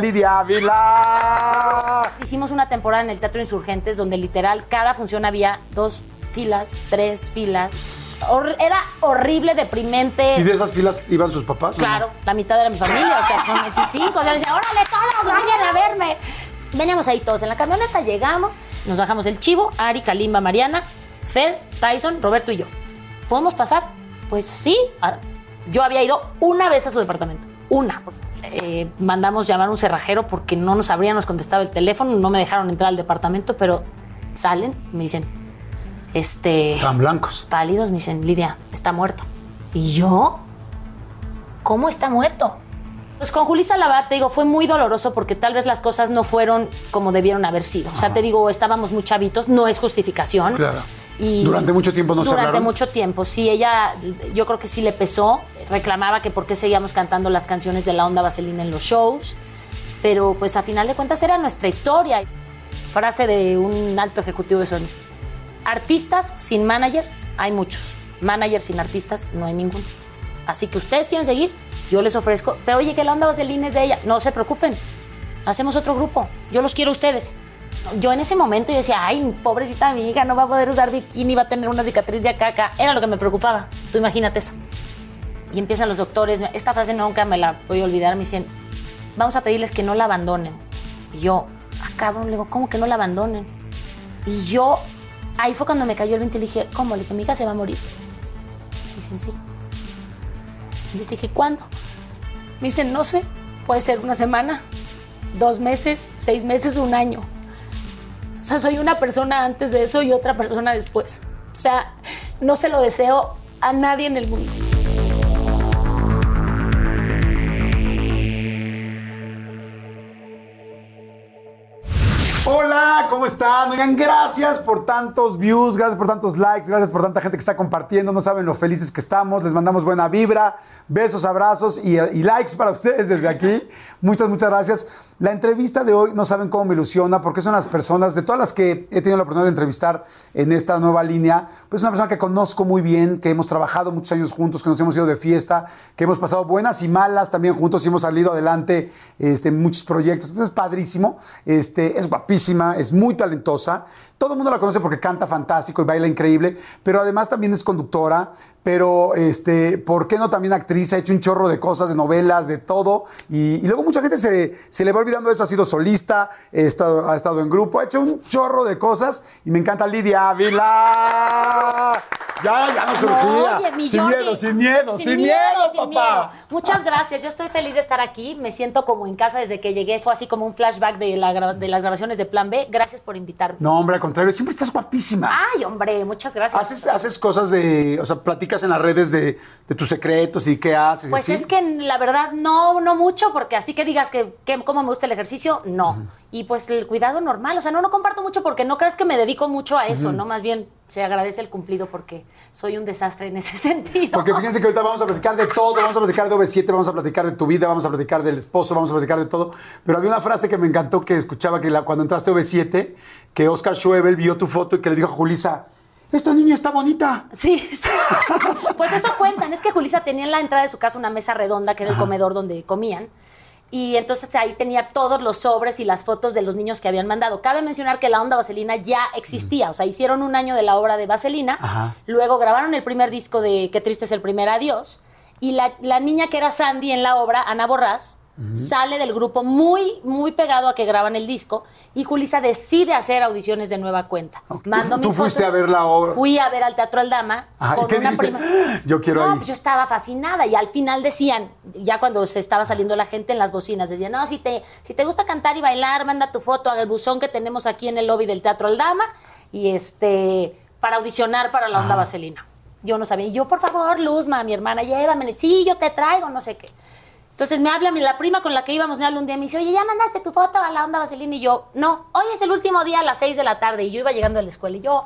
Lidia Ávila. Hicimos una temporada en el Teatro Insurgentes donde literal cada función había dos filas, tres filas. Hor- era horrible, deprimente. ¿Y de esas filas iban sus papás? Claro, la mitad era mi familia, o sea, son 25. O sea, decía, órale, todos vayan a verme. Veníamos ahí todos en la camioneta, llegamos, nos bajamos el chivo, Ari, Kalimba, Mariana, Fer, Tyson, Roberto y yo. ¿Podemos pasar? Pues sí. Yo había ido una vez a su departamento. Una. Eh, mandamos llamar a un cerrajero porque no nos habríamos contestado el teléfono, no me dejaron entrar al departamento, pero salen, me dicen, este Tan blancos. pálidos, me dicen, Lidia, está muerto. ¿Y yo? ¿Cómo está muerto? Pues con Julissa Labat, te digo, fue muy doloroso porque tal vez las cosas no fueron como debieron haber sido. O sea, te digo, estábamos muy chavitos, no es justificación. Claro. Y Durante mucho tiempo no se Durante mucho tiempo, sí, ella, yo creo que sí le pesó, reclamaba que por qué seguíamos cantando las canciones de la onda vaselina en los shows, pero pues a final de cuentas era nuestra historia. Frase de un alto ejecutivo de Sony. Artistas sin manager, hay muchos. Manager sin artistas, no hay ninguno. Así que ustedes quieren seguir, yo les ofrezco. Pero oye, que la onda vaselina es de ella. No se preocupen, hacemos otro grupo. Yo los quiero a ustedes. Yo en ese momento yo decía, ay, pobrecita mi hija, no va a poder usar bikini, va a tener una cicatriz de acá acá. Era lo que me preocupaba. Tú imagínate eso. Y empiezan los doctores, esta frase nunca me la voy a olvidar, me dicen, vamos a pedirles que no la abandonen. Y yo, acabo, le digo, ¿cómo que no la abandonen? Y yo, ahí fue cuando me cayó el 20 y le dije, ¿cómo? Le dije, mi hija se va a morir. Dicen, sí. Y les dije, ¿cuándo? Me dicen, no sé, puede ser una semana, dos meses, seis meses, un año. O sea, soy una persona antes de eso y otra persona después. O sea, no se lo deseo a nadie en el mundo. Hola, ¿cómo están? Oigan, gracias por tantos views, gracias por tantos likes, gracias por tanta gente que está compartiendo. No saben lo felices que estamos. Les mandamos buena vibra, besos, abrazos y, y likes para ustedes desde aquí. Muchas, muchas gracias. La entrevista de hoy no saben cómo me ilusiona porque son las personas, de todas las que he tenido la oportunidad de entrevistar en esta nueva línea, pues es una persona que conozco muy bien, que hemos trabajado muchos años juntos, que nos hemos ido de fiesta, que hemos pasado buenas y malas también juntos y hemos salido adelante este, muchos proyectos. Entonces es padrísimo, este, es guapísima, es muy talentosa. Todo el mundo la conoce porque canta fantástico y baila increíble, pero además también es conductora, pero este, ¿por qué no también actriz? Ha hecho un chorro de cosas, de novelas, de todo. Y, y luego mucha gente se, se le va olvidando eso. Ha sido solista, ha estado, ha estado en grupo, ha hecho un chorro de cosas. Y me encanta Lidia Ávila. Ya, ya no surgía. Oye, mi sin miedo, sin miedo, sin, miedo, sin papá. miedo. Muchas gracias. Yo estoy feliz de estar aquí. Me siento como en casa desde que llegué. Fue así como un flashback de, la de las grabaciones de Plan B. Gracias por invitarme. No, hombre, al contrario, siempre estás guapísima. Ay, hombre, muchas gracias. Haces, haces cosas de, o sea, platicas en las redes de, de tus secretos y qué haces. Pues así. es que la verdad no, no mucho, porque así que digas que, que cómo me gusta el ejercicio, no. Y pues el cuidado normal, o sea, no, no comparto mucho porque no crees que me dedico mucho a eso, ¿no? Más bien se agradece el cumplido porque soy un desastre en ese sentido. Porque fíjense que ahorita vamos a platicar de todo, vamos a platicar de OV7, vamos a platicar de tu vida, vamos a platicar del esposo, vamos a platicar de todo. Pero había una frase que me encantó que escuchaba que la- cuando entraste a OV7, que Oscar Schwebel vio tu foto y que le dijo a Julisa, esta niña está bonita. Sí, sí. pues eso cuentan. Es que Julisa tenía en la entrada de su casa una mesa redonda, que era el comedor donde comían. Y entonces ahí tenía todos los sobres y las fotos de los niños que habían mandado. Cabe mencionar que la onda Vaselina ya existía. O sea, hicieron un año de la obra de Vaselina. Ajá. Luego grabaron el primer disco de Qué triste es el primer adiós. Y la, la niña que era Sandy en la obra, Ana Borrás, sale del grupo muy, muy pegado a que graban el disco. Y Julisa decide hacer audiciones de nueva cuenta. Ok. Mando ¿Tú mis fuiste fotos. a ver la obra? Fui a ver al Teatro Aldama Ajá, ¿y con qué una dijiste? prima. ¡Ah! Yo quiero no, ahí. pues yo estaba fascinada y al final decían, ya cuando se estaba saliendo la gente en las bocinas, decían, no, si te, si te gusta cantar y bailar, manda tu foto al buzón que tenemos aquí en el lobby del Teatro Aldama y este, para audicionar para la onda vaselina. Yo no sabía. Y yo, por favor, Luzma, mi hermana, llévame. Sí, yo te traigo, no sé qué. Entonces me habla mi- la prima con la que íbamos, me habla un día y me dice, oye, ¿ya mandaste tu foto a la onda vaselina? Y yo, no, hoy es el último día a las 6 de la tarde. Y yo iba llegando a la escuela y yo,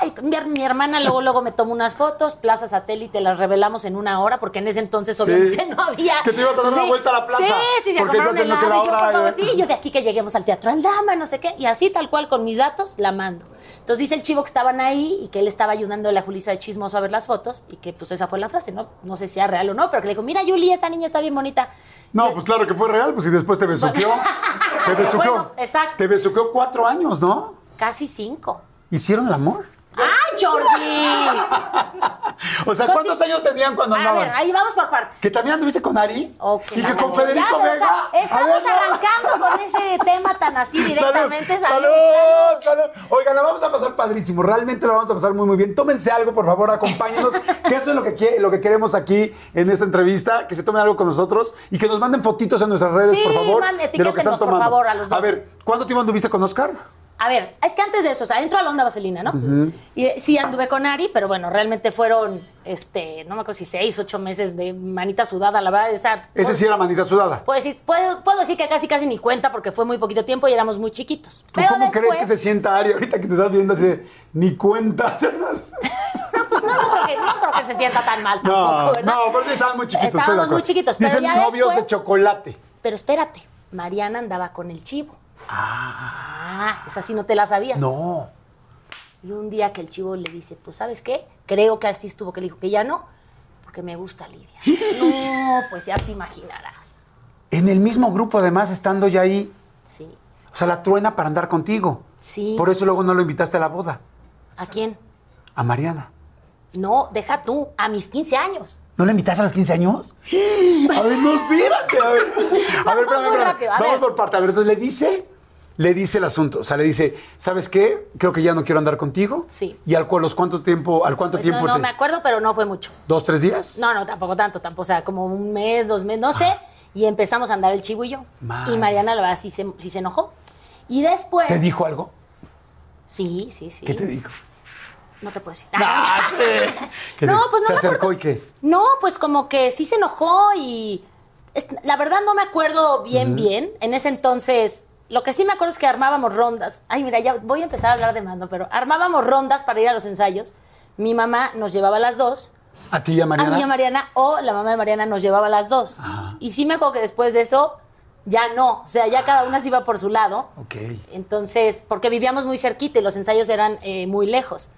Ay, mi, mi hermana luego, luego me tomó unas fotos, Plaza Satélite, las revelamos en una hora, porque en ese entonces obviamente no había. Que te ibas a dar una Sí. vuelta a la plaza, Sí, sí, sí, a porque la y yo, por favor, sí, yo de aquí que lleguemos al Teatro Aldama, no sé qué, y así tal cual con mis datos la mando. Entonces dice el chivo que estaban ahí y que él estaba ayudando a la Julisa de Chismoso a ver las fotos y que pues esa fue la frase, ¿no? No sé si era real o no, pero que le dijo, mira Yuli, esta niña está bien bonita. No, pues claro que fue real, pues y después te besuqueó. te besuqueó. Bueno, exacto. Te besuqueó cuatro años, ¿no? Casi cinco. ¿Hicieron el amor? ¡Ay, Jordi! O sea, ¿cuántos años tenían cuando A andaban? ver, ahí vamos por partes. ¿Que también anduviste con Ari? Ok, ¿Y que con Federico ya, o sea, Vega? A estamos ver, no. arrancando con ese tema tan así directamente. Salud, salud, salud. Oigan, la vamos a pasar padrísimo. Realmente la vamos a pasar muy, muy bien. Tómense algo, por favor, acompáñenos. que eso es lo que, lo que queremos aquí en esta entrevista. Que se tomen algo con nosotros y que nos manden fotitos en nuestras redes, Sí, por favor. man, de lo que están etiquétenos, por favor, a los dos. ver, ¿cuánto tiempo anduviste con Oscar? A ver, es que antes de eso, o sea, entro a la onda vaselina, ¿no? Y eh, sí anduve con Ari, pero bueno, realmente fueron, este, no me acuerdo si seis, ocho meses de manita sudada, la verdad, esa... Ese sí era manita sudada. Puedo decir, puedo, puedo decir que casi casi ni cuenta porque fue muy poquito tiempo y éramos muy chiquitos. ¿Tú Pero cómo crees que se sienta Ari ahorita que te estás viendo así de, ni cuenta? No, pues no, no creo, que, no creo que se sienta tan mal tampoco, No, ¿verdad? no, sí estaban muy chiquitos. Estábamos muy chiquitos, pero Dicen ya novios después- de chocolate. Pero espérate, Mariana andaba con el chivo. Ah. esa sí no te la sabías. No. Y un día que el chivo le dice, pues, ¿sabes qué? Creo que así estuvo, que le dijo que ya no, porque me gusta Lidia. no, pues ya te imaginarás. En el mismo grupo, además, estando ya ahí. Sí. O sea, la truena para andar contigo. Sí. Por eso luego no lo invitaste a la boda. ¿A quién? A Mariana. No, deja tú, a mis 15 años. ¿No la invitaste a los 15 años? A ver, no, espérate. A ver, a ver, Vamos espérame, espérame. por parte. A ver, entonces le dice, le dice el asunto. O sea, le dice, ¿sabes qué? Creo que ya no quiero andar contigo. Sí. ¿Y al cual, los cuánto tiempo, al cuánto Pues tiempo no, no te- me acuerdo, pero no fue mucho. ¿Dos, tres días? No, no, tampoco tanto, tampoco, o sea, como un mes, dos meses, no sé. Y empezamos a andar el chivo y yo. Madre. Y Mariana, la verdad, sí se, sí se enojó. Y después... ¿Te dijo algo? Sí, sí, sí. ¿Qué te dijo? No te puedo decir. Ah, sí. ¿Qué No, pues no ¿Se me acercó acuerdo. y qué? No, pues como que sí se enojó y es- la verdad no me acuerdo bien, bien. En ese entonces, lo que sí me acuerdo es que armábamos rondas. Ay, mira, ya voy a empezar a hablar de mando, pero armábamos rondas para ir a los ensayos. Mi mamá nos llevaba a las dos, ¿A ti y a Mariana? a mí y a Mariana, o la mamá de Mariana nos llevaba a las dos. Y sí me acuerdo que después de eso, ya no. O sea, ya cada una se iba por su lado. Ok. Entonces, porque vivíamos muy cerquita y los ensayos eran eh, muy lejos.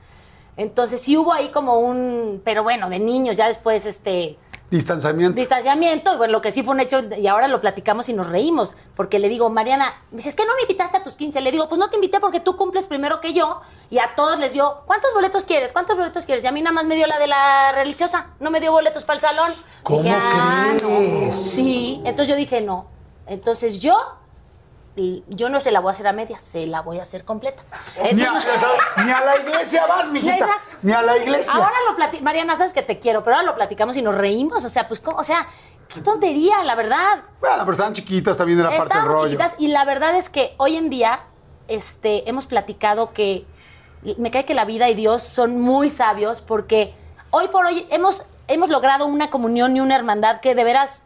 Entonces sí hubo ahí como un, pero bueno, de niños, ya después este Distanciamiento. distanciamiento, y bueno, lo que sí fue un hecho, y ahora lo platicamos y nos reímos, porque le digo, Mariana, me dice, es que no me invitaste a tus 15, le digo, pues no te invité porque tú cumples primero que yo, y a todos les dio, ¿cuántos boletos quieres? ¿Cuántos boletos quieres? Y a mí nada más me dio la de la religiosa, no me dio boletos para el salón. ¿Cómo "Ah, no". crees? Sí, entonces yo dije, no. Entonces yo, yo no se la voy a hacer a medias, se la voy a hacer completa. Ni a, ni a la iglesia vas, mijita. Exacto. Ni a la iglesia. Ahora lo platicamos, Mariana, sabes que te quiero, pero ahora lo platicamos y nos reímos, o sea, pues, ¿cómo? o sea, qué tontería, la verdad. Bueno, pero estaban chiquitas también era parte del rollo. chiquitas y la verdad es que hoy en día este, hemos platicado que me cae que la vida y Dios son muy sabios porque hoy por hoy hemos, hemos logrado una comunión y una hermandad que de veras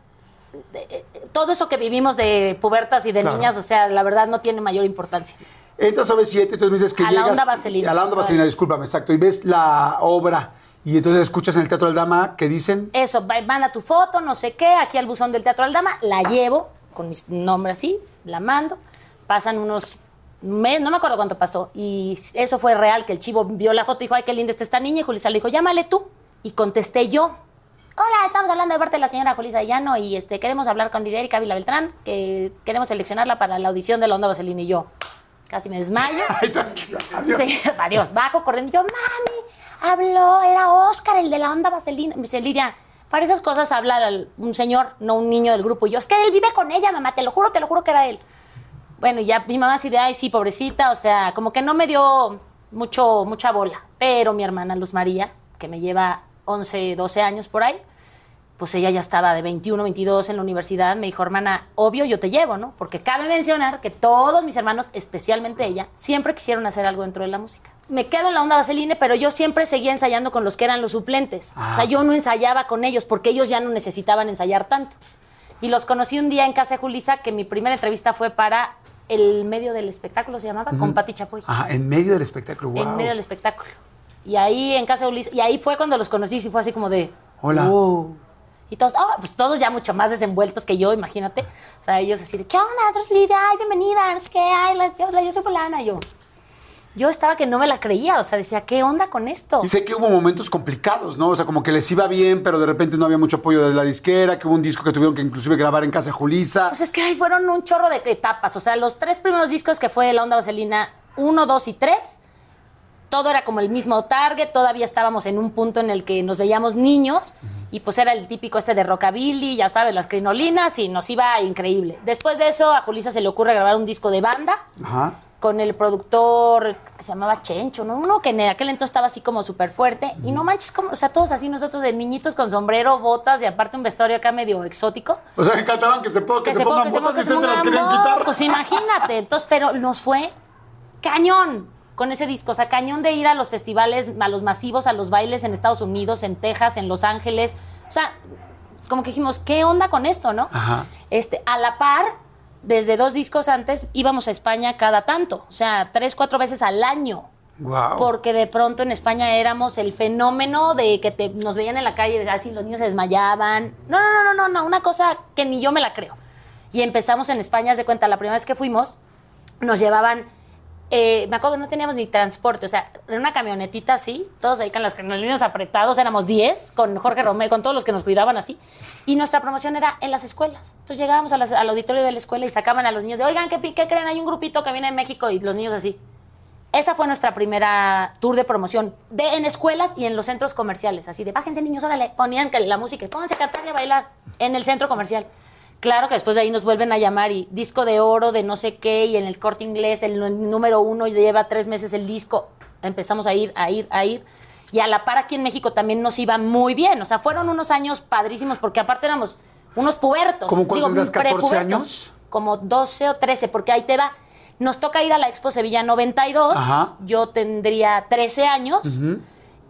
todo eso que vivimos de pubertas y de Claro. niñas, o sea, la verdad no tiene mayor importancia. Entras a B7, entonces me dices que A la llegas... onda vaselina. A la onda vaselina, discúlpame, exacto. Y ves la obra y entonces escuchas en el Teatro del Dama que dicen... Eso, va- manda tu foto, no sé qué, aquí al buzón del Teatro Aldama, la llevo con mi nombre así, la mando, pasan unos meses, no me acuerdo cuánto pasó, y eso fue real, que el chivo vio la foto y dijo, ay, qué linda está esta niña, y Julisa le dijo, llámale tú, y contesté yo. Hola, estamos hablando de parte de la señora Julisa Llano y este, queremos hablar con Lidia Erika Vila Beltrán, que queremos seleccionarla para la audición de la Onda Vaselina y yo. Casi me desmayo. Adiós. Sí, adiós, bajo corriendo. y Yo, mami, habló, era Oscar, el de la onda vaselina. Me dice, Lidia, para esas cosas habla un señor, no un niño del grupo. Y yo, es que él vive con ella, mamá, te lo juro, te lo juro que era él. Bueno, y ya mi mamá así de, ay, sí, pobrecita, o sea, como que no me dio mucho, mucha bola. Pero mi hermana Luz María, que me lleva 11, 12 años por ahí, pues ella ya estaba de 21, 22 en la universidad, me dijo, hermana, obvio yo te llevo, ¿no? Porque cabe mencionar que todos mis hermanos, especialmente ella, siempre quisieron hacer algo dentro de la música. Me quedo en la onda vaseline, pero yo siempre seguía ensayando con los que eran los suplentes. O sea, yo no ensayaba con ellos porque ellos ya no necesitaban ensayar tanto. Y los conocí un día en casa de Julisa, que mi primera entrevista fue para el medio del espectáculo, se llamaba, con Pati Chapoy. Ajá, en medio del espectáculo, wow. En medio del espectáculo. Y ahí en casa de Ulises, y ahí fue cuando los conocí, y fue así como de, Hola. wow. Y todos, ah, pues todos ya mucho más desenvueltos que yo, imagínate. O sea, ellos así de, ¿qué onda, Lidia? Ay, bienvenida, no sé qué, ay, la, yo, la- yo soy fulana. Yo, yo estaba que no me la creía, o sea, decía, ¿qué onda con esto? Y sé que hubo momentos complicados, ¿no? O sea, como que les iba bien, pero de repente no había mucho apoyo de la disquera, que hubo un disco que tuvieron que inclusive grabar en casa de Julisa. Pues es que ahí fueron un chorro de etapas. O sea, los tres primeros discos que fue La Onda Vaselina, uno, dos y tres, todo era como el mismo target. Todavía estábamos en un punto en el que nos veíamos niños y pues era el típico este de rockabilly, ya sabes, las crinolinas y nos iba increíble. Después de eso, a Julisa se le ocurre grabar un disco de banda Ajá. con el productor que se llamaba Chencho, ¿no? Uno que en aquel entonces estaba así como súper fuerte. Y no manches, como, o sea, todos así nosotros de niñitos con sombrero, botas y aparte un vestuario acá medio exótico. O sea, que cantaban que se, po- que se ponga- pongan se botas ponga- y que se ustedes se las pongan querían quitar. Pues imagínate. Entonces, pero nos fue cañón con ese disco. O sea, cañón de ir a los festivales, a los masivos, a los bailes en Estados Unidos, en Texas, en Los Ángeles. O sea, como que dijimos, ¿qué onda con esto, no? Ajá. Este, a la par, desde dos discos antes, íbamos a España cada tanto. O sea, tres, cuatro veces al año. Wow. Porque de pronto en España éramos el fenómeno de que te- nos veían en la calle, así los niños se desmayaban. No, no, no, no, no, no, una cosa que ni yo me la creo. Y empezamos en España, haz de cuenta, la primera vez que fuimos, nos llevaban, eh, me acuerdo, no teníamos ni transporte, o sea, en una camionetita así, todos ahí con las líneas apretados, éramos 10, con Jorge Romero, con todos los que nos cuidaban así, y nuestra promoción era en las escuelas. Entonces llegábamos al auditorio de la escuela y sacaban a los niños de, oigan, ¿qué, qué creen? Hay un grupito que viene de México y los niños así. Esa fue nuestra primera tour de promoción de, en escuelas y en los centros comerciales. Así de, bájense niños, órale, ponían la música, pónganse a cantar y a bailar en el centro comercial. Claro que después de ahí nos vuelven a llamar y disco de oro de no sé qué y en el corte inglés el número uno y lleva tres meses el disco. Empezamos a ir, a ir, a ir. Y a la par aquí en México también nos iba muy bien. O sea, fueron unos años padrísimos porque aparte éramos unos pubertos. ¿Cómo cuánto tendrías, 14 prepubertos. años? Como 12 o 13, porque ahí te va. Nos toca ir a la Expo Sevilla 92. Ajá. Yo tendría 13 años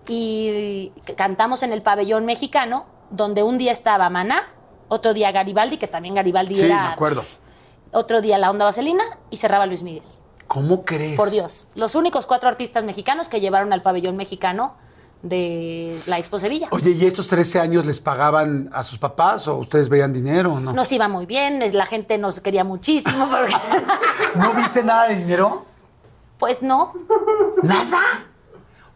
y cantamos en el pabellón mexicano, donde un día estaba Maná, otro día Garibaldi, que también Garibaldi Sí, era. me acuerdo. Otro día La Onda Vaselina y cerraba Luis Miguel. ¿Cómo crees? Por Dios. Los únicos cuatro artistas mexicanos que llevaron al pabellón mexicano de la Expo Sevilla. Oye, ¿y estos 13 años les pagaban a sus papás o ustedes veían dinero o no? Nos iba muy bien, la gente nos quería muchísimo. porque- ¿No viste nada de dinero? pues no. ¿Nada?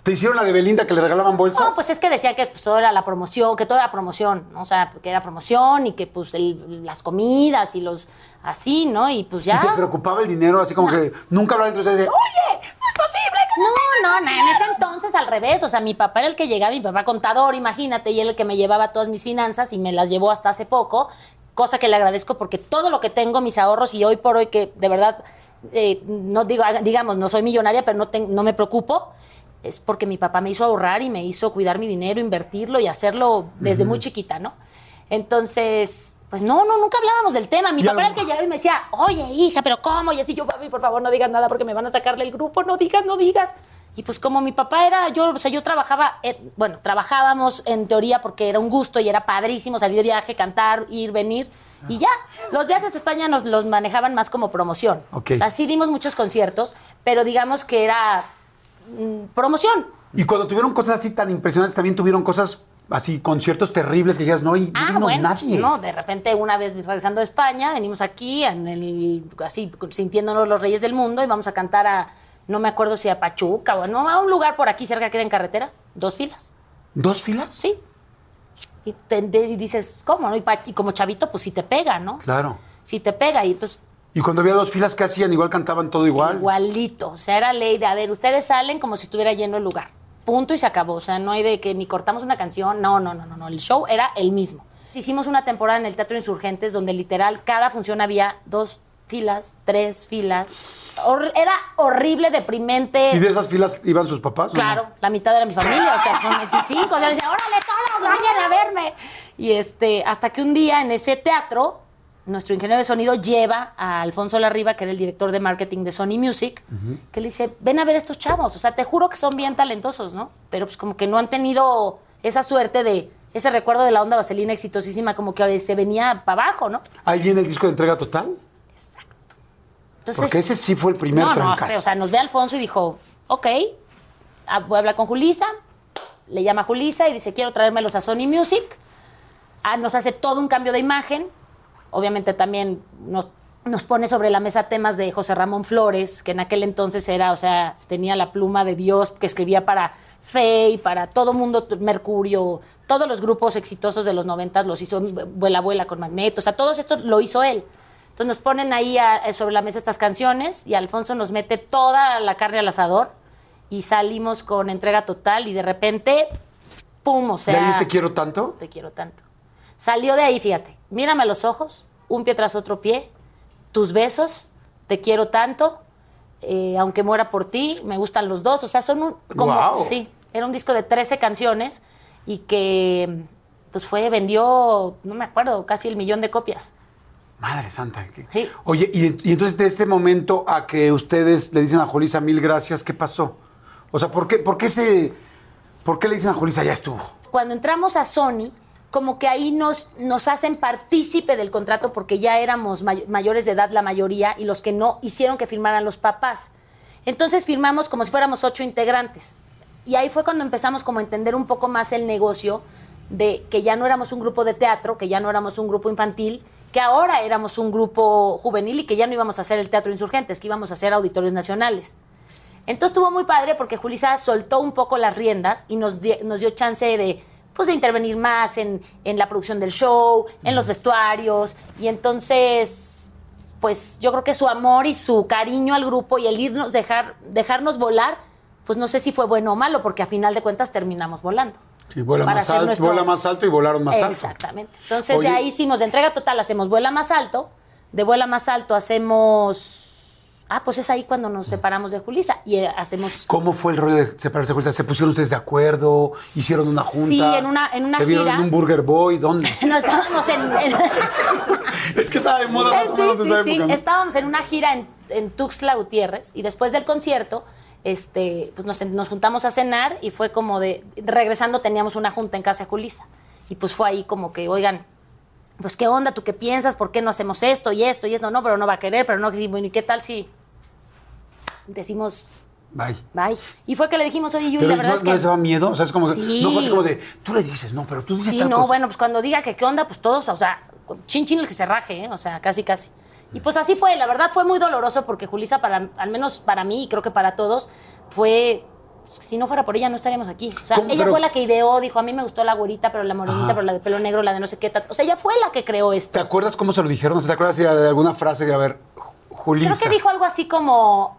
¿Te hicieron la de Belinda que le regalaban bolsas? No, pues es que decían que pues, todo era la promoción, que todo era promoción, ¿no? o sea, que era promoción y que pues el- las comidas y los así, ¿no? Y pues ya. ¿Y te preocupaba el dinero? Así como que nunca hablaban entre ustedes de, oye, no es posible que... No, no, no, en ese entonces al revés, o sea, mi papá era el que llegaba, mi papá contador, imagínate, y él el que me llevaba todas mis finanzas y me las llevó hasta hace poco, cosa que le agradezco porque todo lo que tengo, mis ahorros y hoy por hoy que de verdad, eh, no digo, digamos, no soy millonaria, pero no, ten- no me preocupo, es porque mi papá me hizo ahorrar y me hizo cuidar mi dinero, invertirlo y hacerlo desde muy chiquita, ¿no? Entonces, pues no, no, nunca hablábamos del tema. Mi Y papá era el que llegaba y me decía, oye, hija, pero ¿cómo? Y así yo, papi, por favor, no digas nada porque me van a sacar del grupo, no digas, no digas. Y pues como mi papá era, yo, o sea, yo trabajaba, eh, bueno, trabajábamos en teoría porque era un gusto y era padrísimo salir de viaje, cantar, ir, venir. Y ya, los viajes a España nos los manejaban más como promoción. Ok. O sea, sí dimos muchos conciertos, pero digamos que era mm, promoción. Y cuando tuvieron cosas así tan impresionantes, también tuvieron cosas así, conciertos terribles que dijeras, no, y no Ah, vino bueno, pues, nadie. no, de repente una vez regresando de España, venimos aquí, en el, así sintiéndonos los reyes del mundo y vamos a cantar a, no me acuerdo si a Pachuca o no, a un lugar por aquí cerca que era en carretera, dos filas, ¿Dos filas? sí. Y, te- y dices, ¿cómo? No? Y, pa- y como chavito, pues sí te pega, ¿no? Claro. Sí te pega y entonces Y cuando había dos filas, ¿qué hacían? Igual cantaban todo igual. Igualito. O sea, era ley de, a ver, ustedes salen como si estuviera lleno el lugar. Punto y se acabó. O sea, no hay de que ni cortamos una canción. No, no, no, no, no. El show era el mismo. Hicimos una temporada en el Teatro Insurgentes donde literal cada función había dos filas, tres filas. Hor- era horrible, deprimente. ¿Y de esas filas iban sus papás? no? Claro, la mitad era mi familia, o sea, son 25. O sea, decía, órale, todos vayan a verme. Y este, hasta que un día en ese teatro, nuestro ingeniero de sonido lleva a Alfonso Larriba, que era el director de marketing de Sony Music, que le dice, ven a ver estos chavos. O sea, te juro que son bien talentosos, ¿no? Pero pues como que no han tenido esa suerte de ese recuerdo de la onda vaselina exitosísima, como que se venía para abajo, ¿no? Ahí viene el disco de entrega total. Entonces, Porque ese sí fue el primer no, no, o sea, nos ve Alfonso y dijo, ok, voy a hablar con Julisa, le llama a Julisa y dice, quiero traérmelos a Sony Music. Ah, nos hace todo un cambio de imagen. Obviamente también nos, nos pone sobre la mesa temas de José Ramón Flores, que en aquel entonces era, o sea, tenía la pluma de Dios, que escribía para Fey, para todo mundo, Mercurio, todos los grupos exitosos de los noventas los hizo Vuela Vuela con Magneto, o sea, todos estos lo hizo él. Entonces nos ponen ahí a- sobre la mesa estas canciones y Alfonso nos mete toda la carne al asador y salimos con entrega total y de repente, ¡pum! O ¿De sea, ahí te quiero tanto? te quiero tanto. Salió de ahí, fíjate, mírame a los ojos, un pie tras otro pie, tus besos, te quiero tanto, eh, aunque muera por ti, me gustan los dos, o sea, son un, como, Guau. sí, era un disco de 13 canciones y que, pues fue, vendió, no me acuerdo, casi el millón de copias. Madre santa. Sí. Oye, y, y entonces de este momento a que ustedes le dicen a Julisa mil gracias, ¿qué pasó? O sea, ¿por qué, por qué, se, ¿por qué le dicen a Julisa ya estuvo? Cuando entramos a Sony, como que ahí nos, nos hacen partícipe del contrato porque ya éramos may- mayores de edad la mayoría y los que no hicieron que firmaran los papás. Entonces firmamos como si fuéramos ocho integrantes. Y ahí fue cuando empezamos como a entender un poco más el negocio de que ya no éramos un grupo de teatro, que ya no éramos un grupo infantil, que ahora éramos un grupo juvenil y que ya no íbamos a hacer el teatro insurgentes, que íbamos a hacer auditorios nacionales. Entonces estuvo muy padre porque Julisa soltó un poco las riendas y nos, nos dio chance de, pues, de intervenir más en, en la producción del show, en los vestuarios. Y entonces, pues yo creo que su amor y su cariño al grupo y el irnos, dejar, dejarnos volar, pues no sé si fue bueno o malo, porque a final de cuentas terminamos volando. Sí, vuela, Para más alto, nuestro- vuela más alto y volaron más alto. Exactamente. Entonces Oye, de ahí hicimos de entrega total, hacemos vuela más alto, de vuela más alto hacemos... Ah, pues es ahí cuando nos separamos de Julisa y eh, hacemos... ¿Cómo fue el rollo de separarse de Julisa? ¿Se pusieron ustedes de acuerdo? ¿Hicieron una junta? Sí, en una- en una ¿Se vieron gira. en un Burger Boy? ¿Dónde? No estábamos en... en- es que estaba de moda más Eh, o sí, menos sí, esa sí. época, ¿no? Estábamos en una gira en, en Tuxtla Gutiérrez y después del concierto, este, pues nos, nos juntamos a cenar y fue como de, regresando teníamos una junta en casa de Julisa. Y pues fue ahí como que, oigan, pues qué onda, tú qué piensas, por qué no hacemos esto y esto y esto, no, pero no va a querer, pero no, bueno, ¿y qué tal si decimos Bye. bye? Y fue que le dijimos, oye, Pero la verdad no, es no que... les daba miedo, o sea, es como, Sí. no fue así como de, tú le dices, no, pero tú dices Sí, tal no, cosa. bueno, pues cuando diga que qué onda, pues todos, o sea, chin chin el que se raje, ¿eh? o sea, casi casi. Y pues así fue, la verdad fue muy doloroso porque Julisa, para, al menos para mí y creo que para todos, fue, pues, si no fuera por ella no estaríamos aquí. O sea, ¿Cómo? ella Pero- fue la que ideó, dijo, a mí me gustó la güerita, pero la morenita, Ajá. pero la de pelo negro, la de no sé qué. O sea, ella fue la que creó ¿Te esto. acuerdas cómo se lo dijeron? ¿Te acuerdas de alguna frase de, a ver, Ju- Julisa? Creo que dijo algo así como...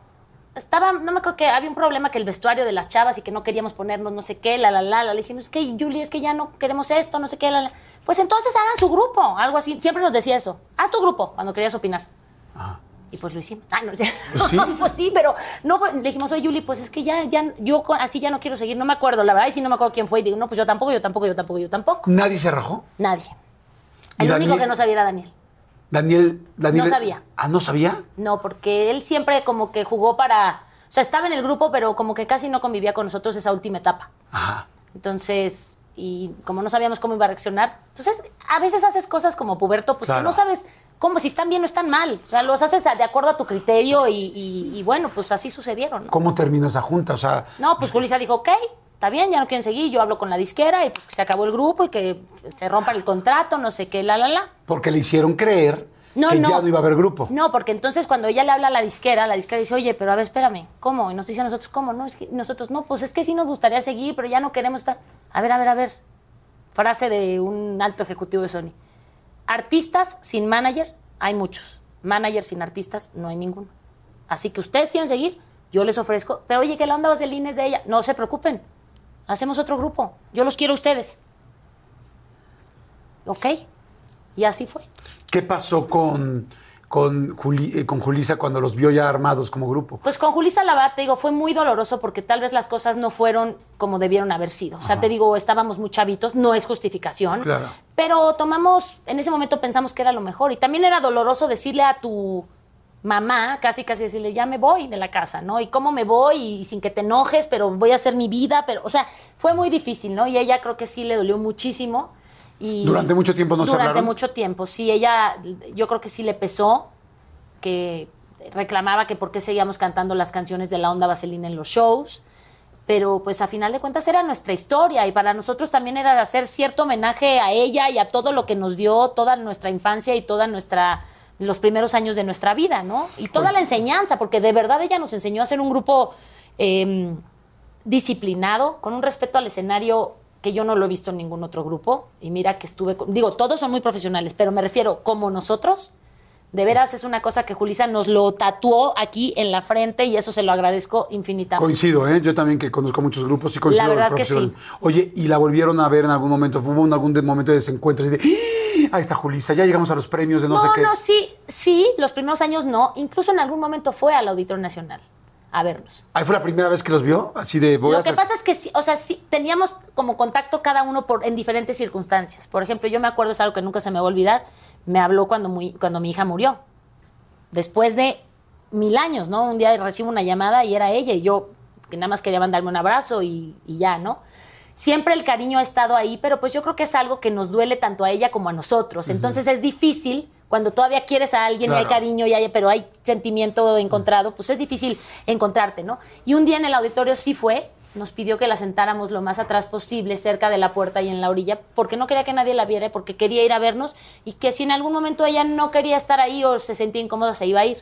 Estaba, no me acuerdo que había un problema que el vestuario de las chavas y que no queríamos ponernos no sé qué, la, la, la, la. Le dijimos, es que Julie, es que ya no queremos esto, no sé qué, la, la. Pues entonces hagan su grupo, algo así. Siempre nos decía eso. Haz tu grupo cuando querías opinar. Ajá. Y pues lo hicimos. Ah, no, Pues sí. pues sí, pero no, le dijimos, oye, Julie, pues es que ya, ya, yo así ya no quiero seguir, no me acuerdo, la verdad, y sí no me acuerdo quién fue. Y digo, no, pues yo tampoco, yo tampoco, yo tampoco, yo tampoco. ¿Nadie se rajó? Nadie. ¿Y El único que no sabía era Daniel. Daniel, Daniel... No sabía. Ah, ¿no sabía? No, porque él siempre como que jugó para. O sea, estaba en el grupo, pero como que casi no convivía con nosotros esa última etapa. Ajá. Entonces, y como no sabíamos cómo iba a reaccionar, pues es- a veces haces cosas como puberto, pues Claro. que no sabes cómo, si están bien o están mal. O sea, los haces de acuerdo a tu criterio y, y- y bueno, pues así sucedieron. ¿no? ¿Cómo terminó esa junta? O sea, No, pues Julissa dijo, ok, está bien, ya no quieren seguir, yo hablo con la disquera y pues que se acabó el grupo y que se rompa el contrato, no sé qué, la, la, la. porque le hicieron creer No, que no. ya no iba a haber grupo. No, porque entonces cuando ella le habla a la disquera, la disquera dice, oye, pero a ver, espérame, ¿cómo? Y nos dice a nosotros, ¿cómo? No, es que nosotros, no, pues es que sí nos gustaría seguir, pero ya no queremos estar. A ver, a ver, a ver. Frase de un alto ejecutivo de Sony. Artistas sin manager, hay muchos. Manager sin artistas, no hay ninguno. Así que ustedes quieren seguir, yo les ofrezco. Pero oye, que la onda vaselina es de ella. No se preocupen. Hacemos otro grupo. Yo los quiero a ustedes. ¿Ok? Y así fue. ¿Qué pasó con, con, Juli- eh, con Julisa cuando los vio ya armados como grupo? Pues con Julissa Labat, te digo, fue muy doloroso porque tal vez las cosas no fueron como debieron haber sido. O sea, te digo, estábamos muy chavitos, no es justificación. Claro. Pero tomamos, en ese momento pensamos que era lo mejor. Y también era doloroso decirle a tu mamá, casi casi decirle, ya me voy de la casa, ¿no? Y cómo me voy y sin que te enojes, pero voy a hacer mi vida, pero, o sea, fue muy difícil, ¿no? Y ella creo que sí le dolió muchísimo. Y ¿Durante mucho tiempo no se Durante hablaron? mucho tiempo, sí, ella, yo creo que sí le pesó, que reclamaba que por qué seguíamos cantando las canciones de la onda vaselina en los shows, pero pues a final de cuentas era nuestra historia y para nosotros también era hacer cierto homenaje a ella y a todo lo que nos dio toda nuestra infancia y toda nuestra los primeros años de nuestra vida, ¿no? Y toda la enseñanza, porque de verdad ella nos enseñó a ser un grupo em, disciplinado, con un respeto al escenario que yo no lo he visto en ningún otro grupo. Y mira que estuve, digo, todos son muy profesionales, pero me refiero como nosotros, de veras es una cosa que Julisa nos lo tatuó aquí en la frente y eso se lo agradezco infinitamente. Coincido, ¿eh? Yo también que conozco muchos grupos y coincido. La verdad que sí. Oye, ¿y la volvieron a ver en algún momento? ¿Hubo algún momento de desencuentro? Así de. Ahí está Julisa, ya llegamos a los premios de no, sé qué. No, sí, sí, los primeros años no. Incluso en algún momento fue al Auditorio Nacional a vernos. ¿Ahí fue la primera vez que los vio? Así de... Lo que pasa es que, sí, o sea, sí, teníamos como contacto cada uno por, en diferentes circunstancias. Por ejemplo, yo me acuerdo, es algo que nunca se me va a olvidar, me habló cuando, muy, cuando mi hija murió después de mil años, ¿no? Un día recibo una llamada y era ella y yo que nada más quería mandarme un abrazo y, ya, ¿no? Siempre el cariño ha estado ahí, pero pues yo creo que es algo que nos duele tanto a ella como a nosotros. Entonces es difícil cuando todavía quieres a alguien y hay cariño y hay, pero hay sentimiento encontrado, pues es difícil encontrarte, ¿no? Y un día en el auditorio sí fue nos pidió que la sentáramos lo más atrás posible, cerca de la puerta y en la orilla, porque no quería que nadie la viera, porque quería ir a vernos y que si en algún momento ella no quería estar ahí o se sentía incómoda, se iba a ir.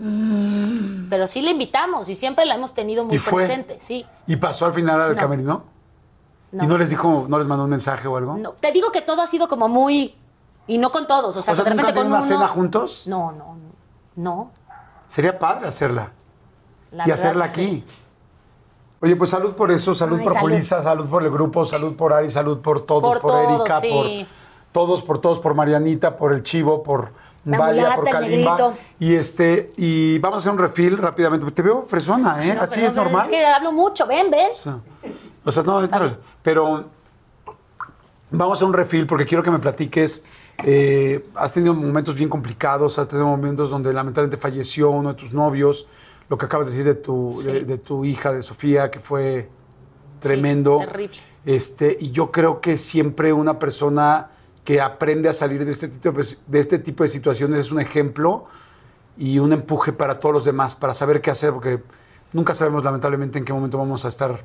Mm. Pero sí la invitamos y siempre la hemos tenido muy presente, sí. ¿Y pasó al final al camerino? No. ¿Y no les dijo, no les mandó un mensaje o algo? No, te digo que todo ha sido como muy... Y no con todos, o sea, de repente con una cena juntos? No, no, no. Sería padre hacerla. y hacerla aquí. Oye, pues salud por eso, salud por salud. salud por el grupo, salud por Ari, salud por todos, por, Erika, por todos, por todos, por Marianita, por el Chivo, por Valia, por Kalimba. Y este, y vamos a hacer un refil rápidamente. Te veo fresona, ¿eh? Así es normal. Es que hablo mucho, ven, ven. O sea, no, pero vamos a un refil porque quiero que me platiques. Eh, has tenido momentos bien complicados, has tenido momentos donde lamentablemente falleció uno de tus novios lo que acabas de decir de tu, de, tu hija, de Sofía, que fue tremendo. terrible. Este, y yo creo que siempre una persona que aprende a salir de este, tipo de, este tipo de situaciones es un ejemplo y un empuje para todos los demás, para saber qué hacer, porque nunca sabemos lamentablemente en qué momento vamos a estar